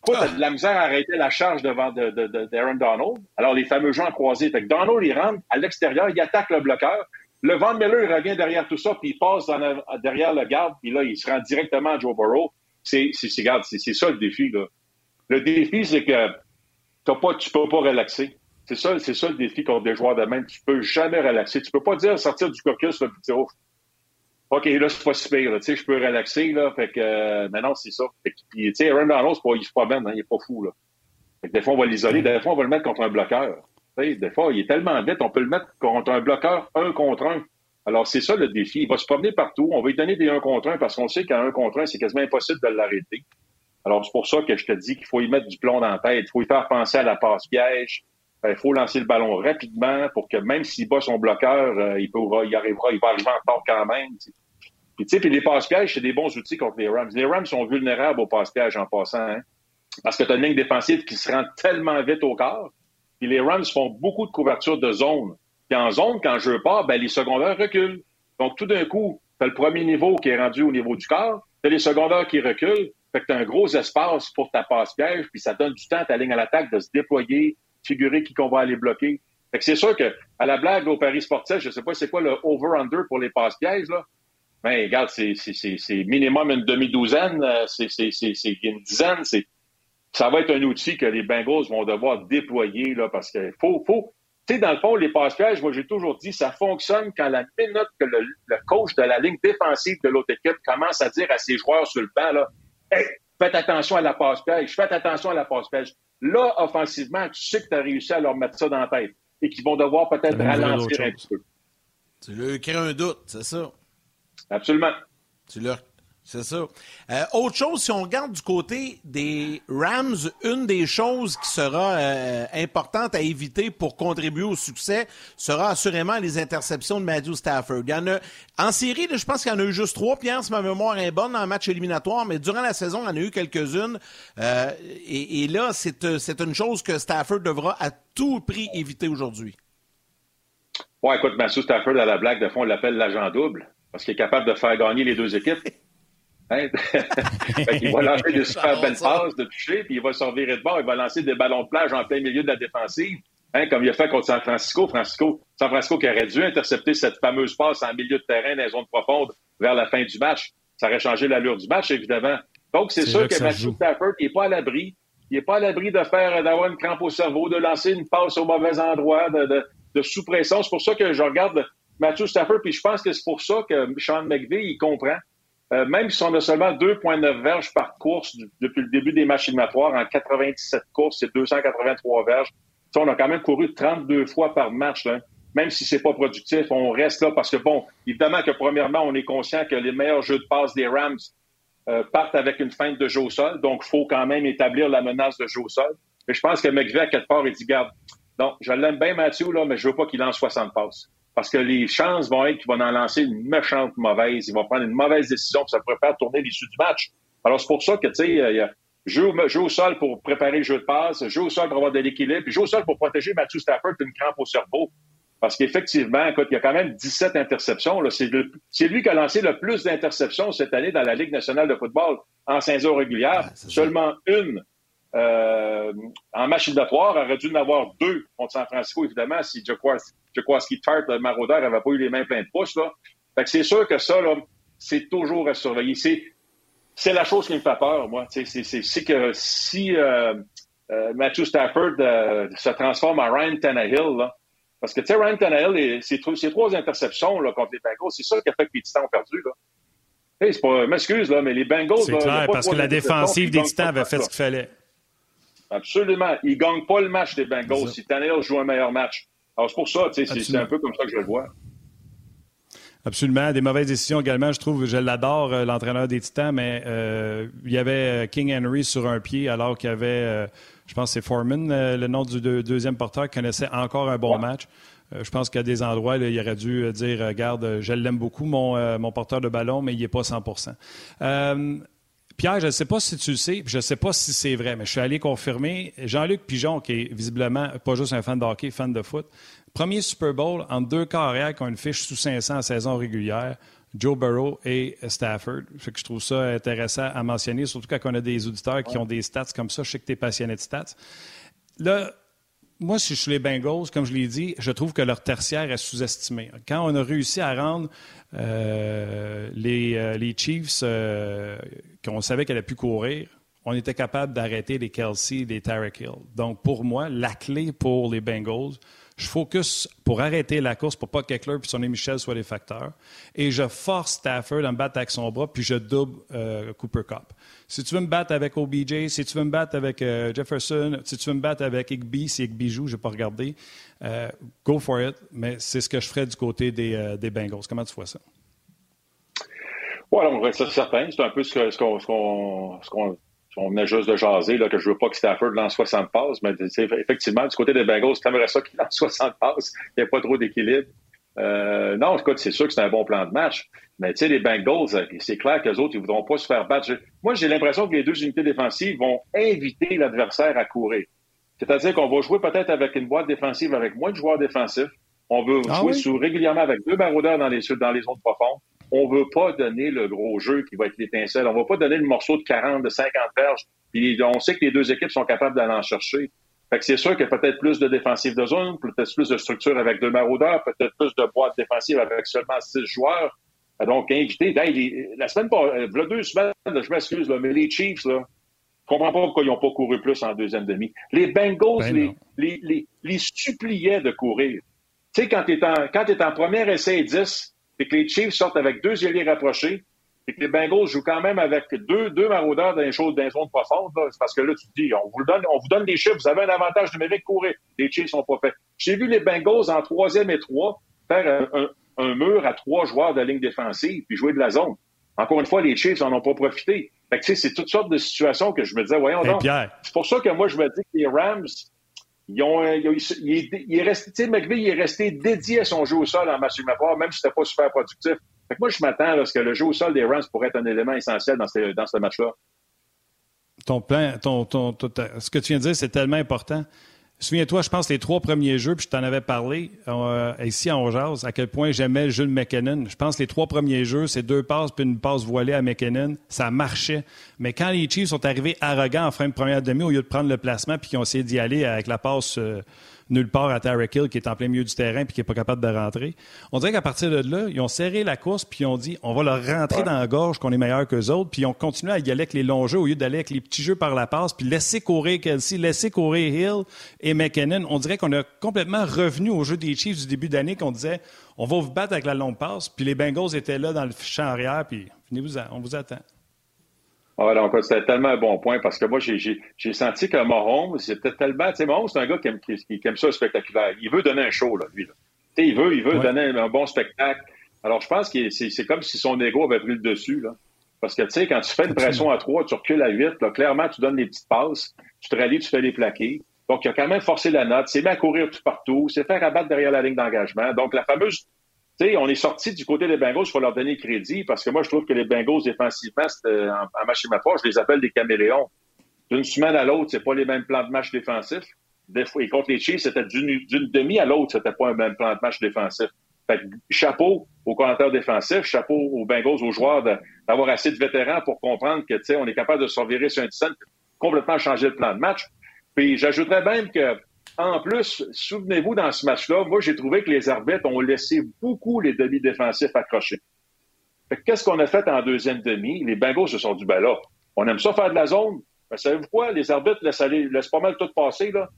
quoi, t'as de la misère à arrêter la charge devant d'Aaron de, de, Donald? Alors, les fameux gens croisés. Fait que Donald, il rentre à l'extérieur, il attaque le bloqueur. Le Van Miller, il revient derrière tout ça, puis il passe derrière le garde, puis là, il se rend directement à Joe Burrow. C'est, c'est, c'est ça le défi, là. Le défi, c'est que t'as pas, tu peux pas relaxer. C'est ça, c'est ça le défi contre des joueurs de même. Tu peux jamais relaxer. Tu peux pas dire sortir du caucus, là, puis oh, OK, là, c'est pas si pire, tu sais, je peux relaxer, là. Fait que, euh, maintenant, c'est ça. Fait que, puis, tu sais, Aaron Donald, il est pas hein, il est pas fou, là. Fait que des fois, on va l'isoler, des fois, on va le mettre contre un bloqueur. Des fois, il est tellement vite, on peut le mettre contre un bloqueur un contre un. Alors, c'est ça le défi. Il va se promener partout. On va lui donner des un contre un parce qu'on sait qu'un un contre un, c'est quasiment impossible de l'arrêter. Alors, c'est pour ça que je te dis qu'il faut y mettre du plomb dans la tête. Il faut y faire penser à la passe piège. Ben, il faut lancer le ballon rapidement pour que même s'il bat son bloqueur, euh, il, peut, il arrivera, il va arriver en quand même. Puis, tu sais, puis les passe-pièges, c'est des bons outils contre les Rams. Les Rams sont vulnérables aux passe-pièges en passant, hein? parce que tu une ligne défensive qui se rend tellement vite au corps. Puis les Rams font beaucoup de couverture de zone. Puis en zone, quand je pars, ben, les secondaires reculent. Donc, tout d'un coup, tu le premier niveau qui est rendu au niveau du corps, tu as les secondaires qui reculent, fait que tu un gros espace pour ta passe-piège, puis ça donne du temps à ta ligne à l'attaque de se déployer, figurer qui qu'on va aller bloquer. Fait c'est sûr que, à la blague au Paris sportif, je sais pas c'est quoi le over-under pour les passe-pièges, là, ben, regarde, c'est minimum une demi-douzaine, euh, c'est une dizaine. Ça va être un outil que les Bengals vont devoir déployer là, parce qu'il faut, faut. Tu sais, dans le fond, les passe-pièges, moi, j'ai toujours dit, ça fonctionne quand la minute que le, coach de la ligne défensive de l'autre équipe commence à dire à ses joueurs sur le banc, là, hey, faites attention à la passe-piège, faites attention à la passe-piège. Là, offensivement, tu sais que tu as réussi à leur mettre ça dans la tête et qu'ils vont devoir peut-être ralentir un petit peu. Tu leur crées un doute, c'est ça? Absolument. C'est ça. Euh, autre chose, si on regarde du côté des Rams, une des choses qui sera euh, importante à éviter pour contribuer au succès sera assurément les interceptions de Matthew Stafford. Il y en a, en série, je pense qu'il y en a eu juste trois. Pierre, si ma mémoire est bonne, dans un match éliminatoire, mais durant la saison, il y en a eu quelques-unes. Euh, et, et, là, c'est une chose que Stafford devra à tout prix éviter aujourd'hui. Ouais, écoute, Matthew Stafford, à la blague, de fond, on l'appelle l'agent double parce qu'il est capable de faire gagner les deux équipes. *laughs* Hein? *laughs* il va lancer des super belles passes de toucher, puis il va se revirer de bord, il va lancer des ballons de plage en plein milieu de la défensive, hein, comme il a fait contre San Francisco. Francisco, San Francisco qui aurait dû intercepter cette fameuse passe en milieu de terrain dans les zones profondes vers la fin du match. Ça aurait changé l'allure du match, évidemment. Donc, c'est sûr que, Matthew Stafford n'est pas à l'abri. Il n'est pas à l'abri de faire, d'avoir une crampe au cerveau, de lancer une passe au mauvais endroit, de, de, sous-pression. C'est pour ça que je regarde Matthew Stafford, puis je pense que c'est pour ça que Sean McVay, il comprend. Euh, même si on a seulement 2,9 verges par course depuis le début des matchs éliminatoires, en 97 courses, c'est 283 verges. on a quand même couru 32 fois par match. Même si c'est pas productif, on reste là parce que, bon, évidemment que premièrement, on est conscient que les meilleurs jeux de passe des Rams euh, partent avec une feinte de jeu au sol, donc il faut quand même établir la menace de jeu au sol. Mais je pense que McVeigh, à quelque part, il dit, garde, non, je l'aime bien, Mathieu, là, mais je veux pas qu'il lance 60 passes. Parce que les chances vont être qu'il va en lancer une méchante mauvaise. Il va prendre une mauvaise décision, puis ça pourrait faire tourner l'issue du match. Alors, c'est pour ça que, tu sais, il y a jeu, au sol pour préparer le jeu de passe, jeu au sol pour avoir de l'équilibre, puis jeu au sol pour protéger Matthew Stafford d'une crampe au cerveau. Parce qu'effectivement, écoute, il y a quand même 17 interceptions. C'est lui qui a lancé le plus d'interceptions cette année dans la Ligue nationale de football en saison régulière. Seulement une euh, en match éliminatoire. aurait dû en avoir deux contre San Francisco, évidemment, si Jaquaski Tart, le maraudeur, n'avait pas eu les mains pleines de pouces. Là. Fait que c'est sûr que ça, c'est toujours à surveiller. C'est, la chose qui me fait peur, moi. C'est, que si euh, euh, Matthew Stafford se transforme en Ryan Tannehill, là, parce que, tu sais, Ryan Tannehill, ses, trois interceptions là, contre les Bengals, c'est ça qui a fait que les Titans ont perdu. Là. Hey, c'est pas, m'excuse, là, mais les Bengals. C'est clair, parce que la défensive des Titans avait fait ce qu'il fallait. Absolument. Ils ne gagnent pas le match des Bengals si Tannehill joue un meilleur match. Alors, c'est pour ça, c'est un peu comme ça que je le vois. Absolument. Des mauvaises décisions également. Je trouve, je l'adore, euh, l'entraîneur des Titans, mais euh, il y avait euh, King Henry sur un pied alors qu'il y avait je pense que c'est Foreman, euh, le nom du deuxième porteur, qui connaissait encore un bon match. Je pense qu'à des endroits, il aurait dû dire Regarde, je l'aime beaucoup, mon, mon, porteur de ballon, mais il n'est pas 100 Pierre, je ne sais pas si tu le sais, je ne sais pas si c'est vrai, mais je suis allé confirmer. Jean-Luc Pigeon, qui est visiblement pas juste un fan de hockey, fan de foot, premier Super Bowl en deux carrières qui ont une fiche sous 500 en saison régulière. Joe Burrow et Stafford. Fait que je trouve ça intéressant à mentionner, surtout quand on a des auditeurs qui ont des stats comme ça. Je sais que tu es passionné de stats. Là, moi, si je suis les Bengals, comme je l'ai dit, je trouve que leur tertiaire est sous-estimé. Quand on a réussi à rendre euh, les, euh, les, Chiefs, euh, qu'on savait qu'elle a pu courir, on était capable d'arrêter les Kelsey, les Tarek Hill. Donc, pour moi, la clé pour les Bengals, je focus pour arrêter la course pour pas que Keckler et Sonny Michel soient les facteurs. Et je force Stafford à me battre avec son bras, puis je double Cooper Cup. Si tu veux me battre avec OBJ, si tu veux me battre avec euh, Jefferson, si tu veux me battre avec Igby, si Igby joue, je n'ai pas regardé, euh, go for it. Mais c'est ce que je ferais du côté des, des Bengals. Comment tu vois ça? Oui, c'est certain. C'est un peu ce qu'on on venait juste de jaser, là, que je veux pas que Stafford lance 60 passes, mais effectivement, du côté des Bengals, aimerais ça qu'il lance 60 passes. Il n'y a pas trop d'équilibre. Euh, non, écoute, c'est sûr que c'est un bon plan de match. Mais tu sais, les Bengals, euh, c'est clair qu'eux autres, ils ne voudront pas se faire battre. moi, j'ai l'impression que les deux unités défensives vont inviter l'adversaire à courir. C'est-à-dire qu'on va jouer peut-être avec une boîte défensive avec moins de joueurs défensifs. On veut ah jouer régulièrement avec deux maraudeurs dans les, dans les zones profondes on veut pas donner le gros jeu qui va être l'étincelle. On va pas donner le morceau de 40, de 50 verges. Puis on sait que les deux équipes sont capables d'aller en chercher. Fait que c'est sûr qu'il y a peut-être plus de défensive de zone, peut-être plus de structure avec deux maraudeurs, peut-être plus de boîtes défensives avec seulement six joueurs. Donc, invité. la semaine, euh, là, deux semaines, je m'excuse, mais les Chiefs, là, je comprends pas pourquoi ils n'ont pas couru plus en deuxième demi. Les Bengals ben les, les, les, suppliaient de courir. Tu sais, quand tu es, en, en premier essai 10, et que les Chiefs sortent avec deux ailiers rapprochés, que les Bengals jouent quand même avec deux, deux maraudeurs dans les choses dans zones profondes, c'est parce que là, tu te dis, on vous donne, on vous donne des chiffres, vous avez un avantage numérique, courez. Les Chiefs sont pas faits. J'ai vu les Bengals en troisième et trois faire un, mur à trois joueurs de ligne défensive puis jouer de la zone. Encore une fois, les Chiefs n'en ont pas profité. Fait que, c'est toutes sortes de situations que je me disais, voyons donc. C'est pour ça que moi, je me dis que les Rams, ils ont, euh, il, est, resté, McVeigh, il est resté dédié à son jeu au sol en match éliminatoire, même si c'était pas super productif. Fait que moi, je m'attends à ce que le jeu au sol des Rams pourrait être un élément essentiel dans ce, dans ce match-là. Ton plan, ton, ton, ce que tu viens de dire, c'est tellement important. Souviens-toi, je pense, les trois premiers jeux, puis je t'en avais parlé euh, ici en Jazz, à quel point j'aimais Jules McKinnon. Je pense que les trois premiers jeux, c'est deux passes puis une passe voilée à McKinnon. Ça marchait. Mais quand les Chiefs sont arrivés arrogants en fin de première demi, au lieu de prendre le placement puis qu'ils ont essayé d'y aller avec la passe euh, nulle part à Tarek Hill qui est en plein milieu du terrain puis qui n'est pas capable de rentrer. On dirait qu'à partir de là, ils ont serré la course puis ils ont dit on va leur rentrer dans la gorge qu'on est meilleur qu'eux autres puis ils ont continué à y aller avec les longs jeux au lieu d'aller avec les petits jeux par la passe puis laisser courir Kelsey, laisser courir Hill et McKinnon. On dirait qu'on a complètement revenu au jeu des Chiefs du début d'année qu'on disait on va vous battre avec la longue passe puis les Bengals étaient là dans le champ arrière puis venez-vous on vous attend. Ah, donc, c'était tellement un bon point parce que moi, j'ai senti que Mahomes, c'était tellement. Tu sais, Mahomes, c'est un gars qui aime, qui, aime, ça le spectaculaire. Il veut donner un show, là, lui. Là. Tu sais, il veut, il veut donner un, bon spectacle. Alors, je pense que c'est comme si son ego avait pris le dessus, là. Parce que, tu sais, quand tu fais une pression à 3, tu recules à 8, là, clairement, tu donnes des petites passes, tu te rallies, tu fais les plaquer. Donc, il a quand même forcé la note, c'est mis à courir tout partout, c'est fait rabattre derrière la ligne d'engagement. Donc, la fameuse on est sorti du côté des Bengals, il faut leur donner crédit parce que moi, je trouve que les Bengals, défensivement, en, en match ma je les appelle des caméléons. D'une semaine à l'autre, c'est pas les mêmes plans de match défensifs. Des fois, et contre les Chiefs, c'était d'une demi à l'autre, c'était pas un même plan de match défensif. Fait que, chapeau aux commentateurs défensifs, chapeau aux Bengals, aux joueurs d'avoir assez de vétérans pour comprendre que, tu on est capable de se sur un complètement changer le plan de match. Puis j'ajouterais même que en plus, souvenez-vous, dans ce match-là, moi, j'ai trouvé que les arbitres ont laissé beaucoup les demi-défensifs accrochés. Qu'est-ce qu'on a fait en deuxième demi? Les Bengals se sont dit, ben là, on aime ça faire de la zone. Ben, savez-vous quoi? Les arbitres laissent, aller, laissent pas mal tout passer, là.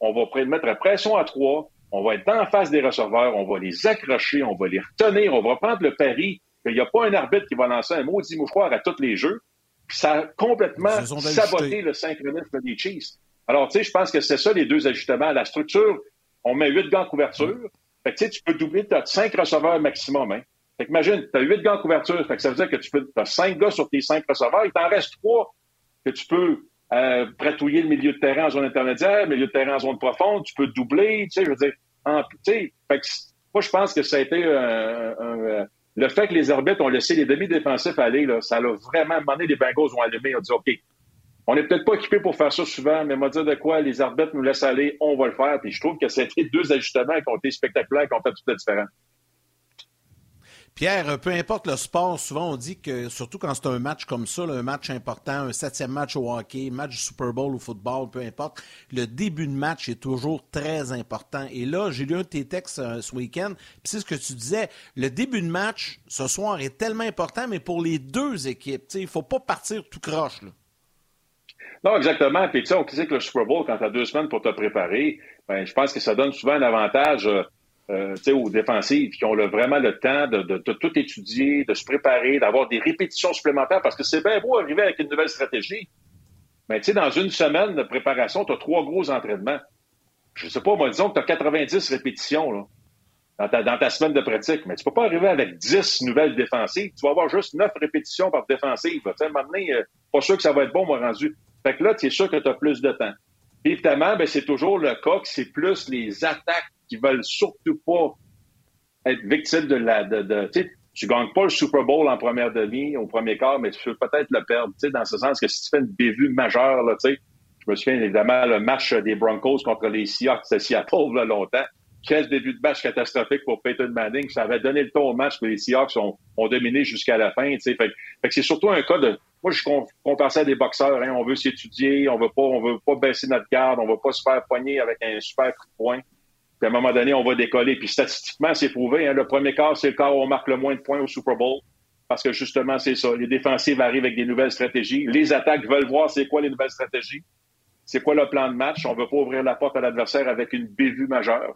On va mettre la pression à trois. On va être en face des receveurs. On va les accrocher. On va les retenir. On va prendre le pari qu'il n'y a pas un arbitre qui va lancer un maudit mouchoir à tous les jeux. Puis ça a complètement saboté le synchronisme des Chiefs. Alors, tu sais, je pense que c'est ça les deux ajustements. La structure, on met huit gants de couverture. Fait que, tu sais, tu peux doubler, tu as cinq receveurs maximum. Hein. Fait que imagine, tu as huit gants de couverture. Fait que ça veut dire que tu peux, as cinq gars sur tes cinq receveurs. Il t'en reste trois que tu peux euh, pratouiller le milieu de terrain en zone intermédiaire, milieu de terrain en zone profonde. Tu peux doubler. Tu sais, je veux dire, en, fait que, moi, je pense que ça a été euh, euh, le fait que les arbitres ont laissé les demi-défensifs aller, là, ça a vraiment demandé les Bengals ont allumé, ont dit OK, on n'est peut-être pas équipé pour faire ça souvent, mais moi dire de quoi les arbitres nous laissent aller, on va le faire. Puis je trouve que c'était *laughs* deux ajustements qui ont été spectaculaires, qui ont fait toute la différence. Pierre, peu importe le sport, souvent on dit que, surtout quand c'est un match comme ça, un match important, un septième match au hockey, match du Super Bowl au football, peu importe, le début de match est toujours très important. Et là, j'ai lu un de tes textes euh, ce week-end, puis c'est ce que tu disais, le début de match ce soir est tellement important, mais pour les deux équipes, il ne faut pas partir tout croche. Là. Non, exactement. Puis, tu sais, on sait que le Super Bowl, quand tu as deux semaines pour te préparer, ben, je pense que ça donne souvent un avantage euh, euh aux défensifs qui ont vraiment le temps de, tout étudier, de se préparer, d'avoir des répétitions supplémentaires parce que c'est bien beau arriver avec une nouvelle stratégie. Mais tu sais, dans une semaine de préparation, tu as trois gros entraînements. Je sais pas, moi, disons que tu as 90 répétitions là, dans, ta, dans ta semaine de pratique, mais tu peux pas arriver avec 10 nouvelles défensives. Tu vas avoir juste 9 répétitions par défensive. Tu sais, à un moment donné, euh, pas sûr que ça va être bon, moi, rendu. Fait que là, tu es sûr que tu as plus de temps. évidemment, ben, c'est toujours le cas que c'est plus les attaques qui veulent surtout pas être victimes de la. De, de tu gagnes pas le Super Bowl en première demi, au premier quart, mais tu peux peut-être le perdre. Dans ce sens que si tu fais une bévue majeure, là, je me souviens évidemment le match des Broncos contre les Seahawks de Seattle là, longtemps. Quel début de match catastrophique pour Peyton Manning. Ça avait donné le ton au match, que les Seahawks ont, ont dominé jusqu'à la fin. Fait, fait que c'est surtout un cas de moi, je compare à des boxeurs. Hein. On veut s'étudier, on veut veut pas baisser notre garde, on veut pas se faire poigner avec un super coup de poing. Puis à un moment donné, on va décoller. Puis statistiquement, c'est prouvé. Hein. Le premier quart, c'est le quart où on marque le moins de points au Super Bowl. Parce que justement, c'est ça. Les défensives arrivent avec des nouvelles stratégies. Les attaques veulent voir c'est quoi les nouvelles stratégies. C'est quoi le plan de match? On veut pas ouvrir la porte à l'adversaire avec une bévue majeure.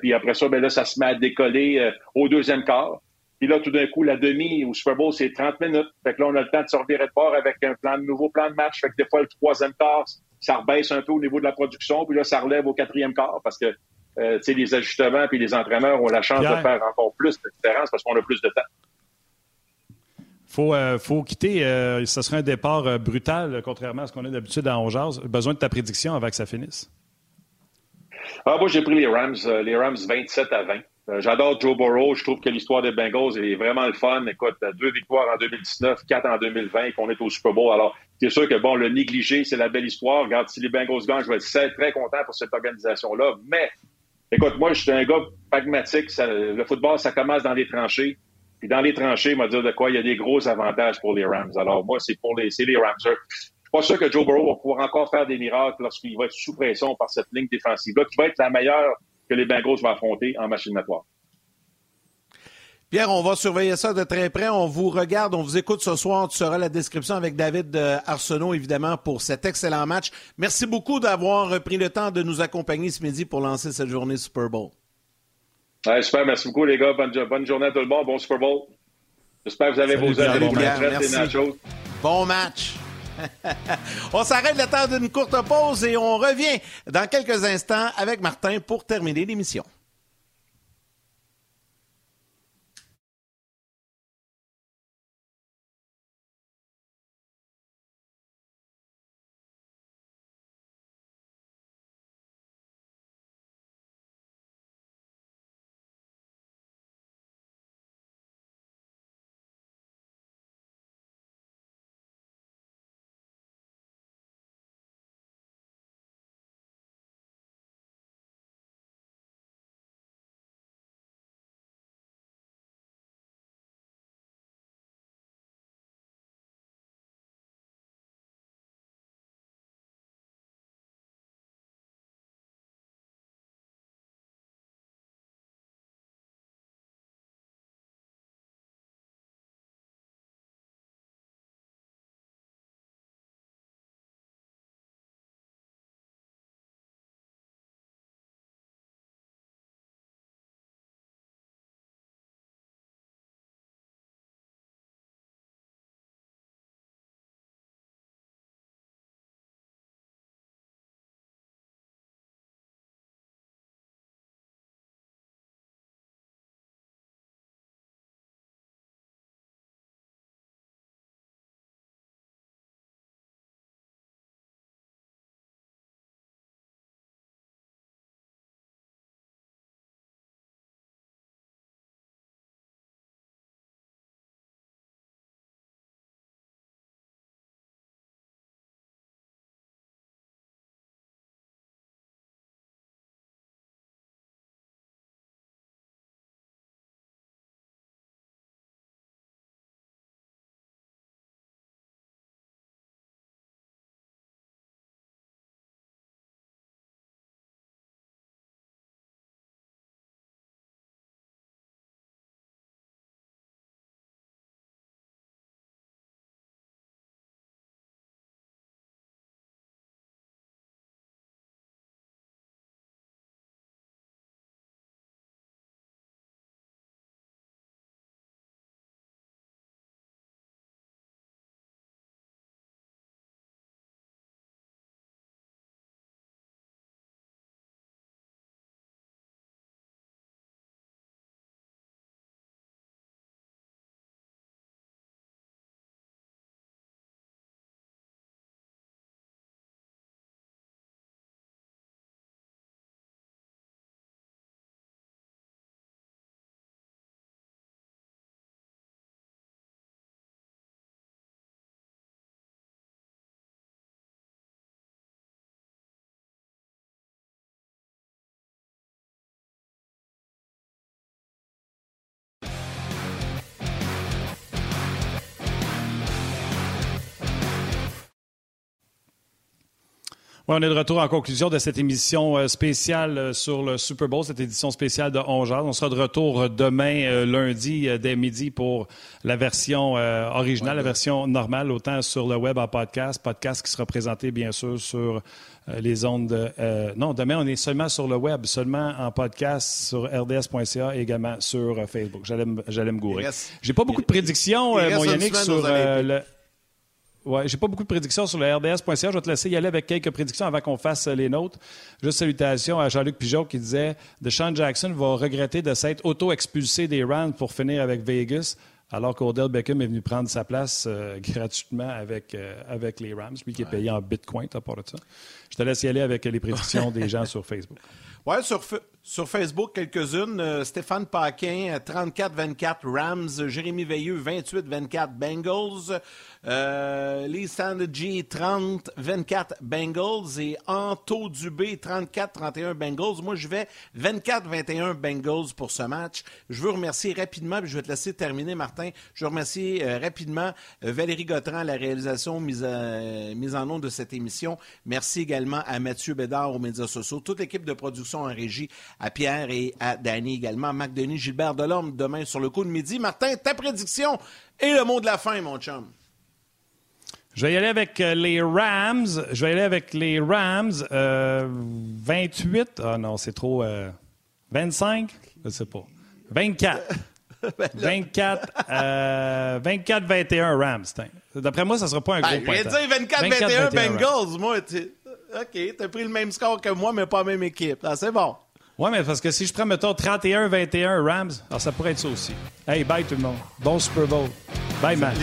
Puis après ça, ben là, ça se met à décoller euh, au deuxième quart. Puis là, tout d'un coup, la demi au Super Bowl, c'est 30 minutes. Fait que là, on a le temps de sortir de bord avec un plan, nouveau plan de match. Fait que des fois, le troisième quart, ça rebaisse un peu au niveau de la production. Puis là, ça relève au quatrième quart parce que, euh, tu sais, les ajustements puis les entraîneurs ont la chance de faire encore plus de différence parce qu'on a plus de temps. Faut, euh, faut quitter. Euh, ce serait un départ brutal, contrairement à ce qu'on a d'habitude à Ongeaz. Besoin de ta prédiction avant que ça finisse. Ah, moi, j'ai pris les Rams, les Rams 27 à 20. Euh, j'adore Joe Burrow. Je trouve que l'histoire des Bengals est vraiment le fun. Écoute, deux victoires en 2019, quatre en 2020, qu'on est au Super Bowl. Alors, c'est sûr que, bon, le négligé, c'est la belle histoire. Regarde, si les Bengals gagnent, je vais être très content pour cette organisation-là. Mais, écoute, moi, je suis un gars pragmatique. le football, ça commence dans les tranchées. Puis dans les tranchées, il m'a dit de quoi il y a des gros avantages pour les Rams. Alors, moi, c'est pour les, les Rams. Je pas sûr que Joe Burrow va pouvoir encore faire des miracles lorsqu'il va être sous pression par cette ligne défensive-là, qui va être la meilleure que les Bengals vont affronter en éliminatoire. Pierre, on va surveiller ça de très près. On vous regarde, on vous écoute ce soir. Tu seras la description avec David euh, Arsenault, évidemment, pour cet excellent match. Merci beaucoup d'avoir pris le temps de nous accompagner ce midi pour lancer cette journée Super Bowl. super, merci beaucoup, les gars. Bonne, journée à tout le monde. Bon Super Bowl. J'espère que vous avez vos ailes, bon match. On s'arrête le temps d'une courte pause et on revient dans quelques instants avec Martin pour terminer l'émission. On est de retour en conclusion de cette émission euh, spéciale euh, sur le Super Bowl, cette édition spéciale de 11 On sera de retour euh, demain, lundi, dès midi, pour la version originale, la version normale, autant sur le web en podcast, podcast qui sera présenté, bien sûr, sur les ondes. non, demain, on est seulement sur le web, seulement en podcast sur rds.ca et également sur Facebook. J'allais me gourer. J'ai pas beaucoup de prédictions, mon Yannick, sur le. Ouais, j'ai pas beaucoup de prédictions sur le RDS.ca. Je vais te laisser y aller avec quelques prédictions avant qu'on fasse les nôtres. Juste salutations à Jean-Luc Pigeot qui disait Deshaun Jackson va regretter de s'être auto-expulsé des Rams pour finir avec Vegas, alors qu'Odell Beckham est venu prendre sa place euh, *laughs* gratuitement avec, euh, avec les Rams, lui qui est payé en Bitcoin, à part de ça. Je te laisse y aller avec les prédictions des gens sur Facebook. *laughs* Ouais, sur, sur Facebook, quelques-unes. Euh, Stéphane Paquin, 34-24 Rams. Jérémy Veilleux, 28-24 Bengals. Euh, Lee G, 30-24 Bengals. Et Anto Dubé, 34-31 Bengals. Moi, je vais 24-21 Bengals pour ce match. Je veux remercier rapidement, puis je vais te laisser terminer, Martin. Je veux remercier euh, rapidement euh, Valérie Gautran, la réalisation mise, mise en nom de cette émission. Merci également à Mathieu Bédard aux médias sociaux, toute l'équipe de production en régie à Pierre et à Danny également. Marc Denis, Gilbert Delorme, demain sur le coup de midi. Martin, ta prédiction et le mot de la fin, mon chum. Je vais y aller avec euh, les Rams. Je vais y aller avec les Rams. 28. Euh, ah non, c'est trop. 25? Euh, je ne sais pas. 24. 24, 24, 21 Rams. D'après moi, ça ne sera pas un gros point. Je vais dire 24, 21 Bengals. Moi, OK, tu as pris le même score que moi, mais pas la même équipe. Ah, c'est bon. Oui, mais parce que si je prends, mettons, 31-21 Rams, alors ça pourrait être ça aussi. Hey, bye tout le monde. Bon Super Bowl. Bye, man.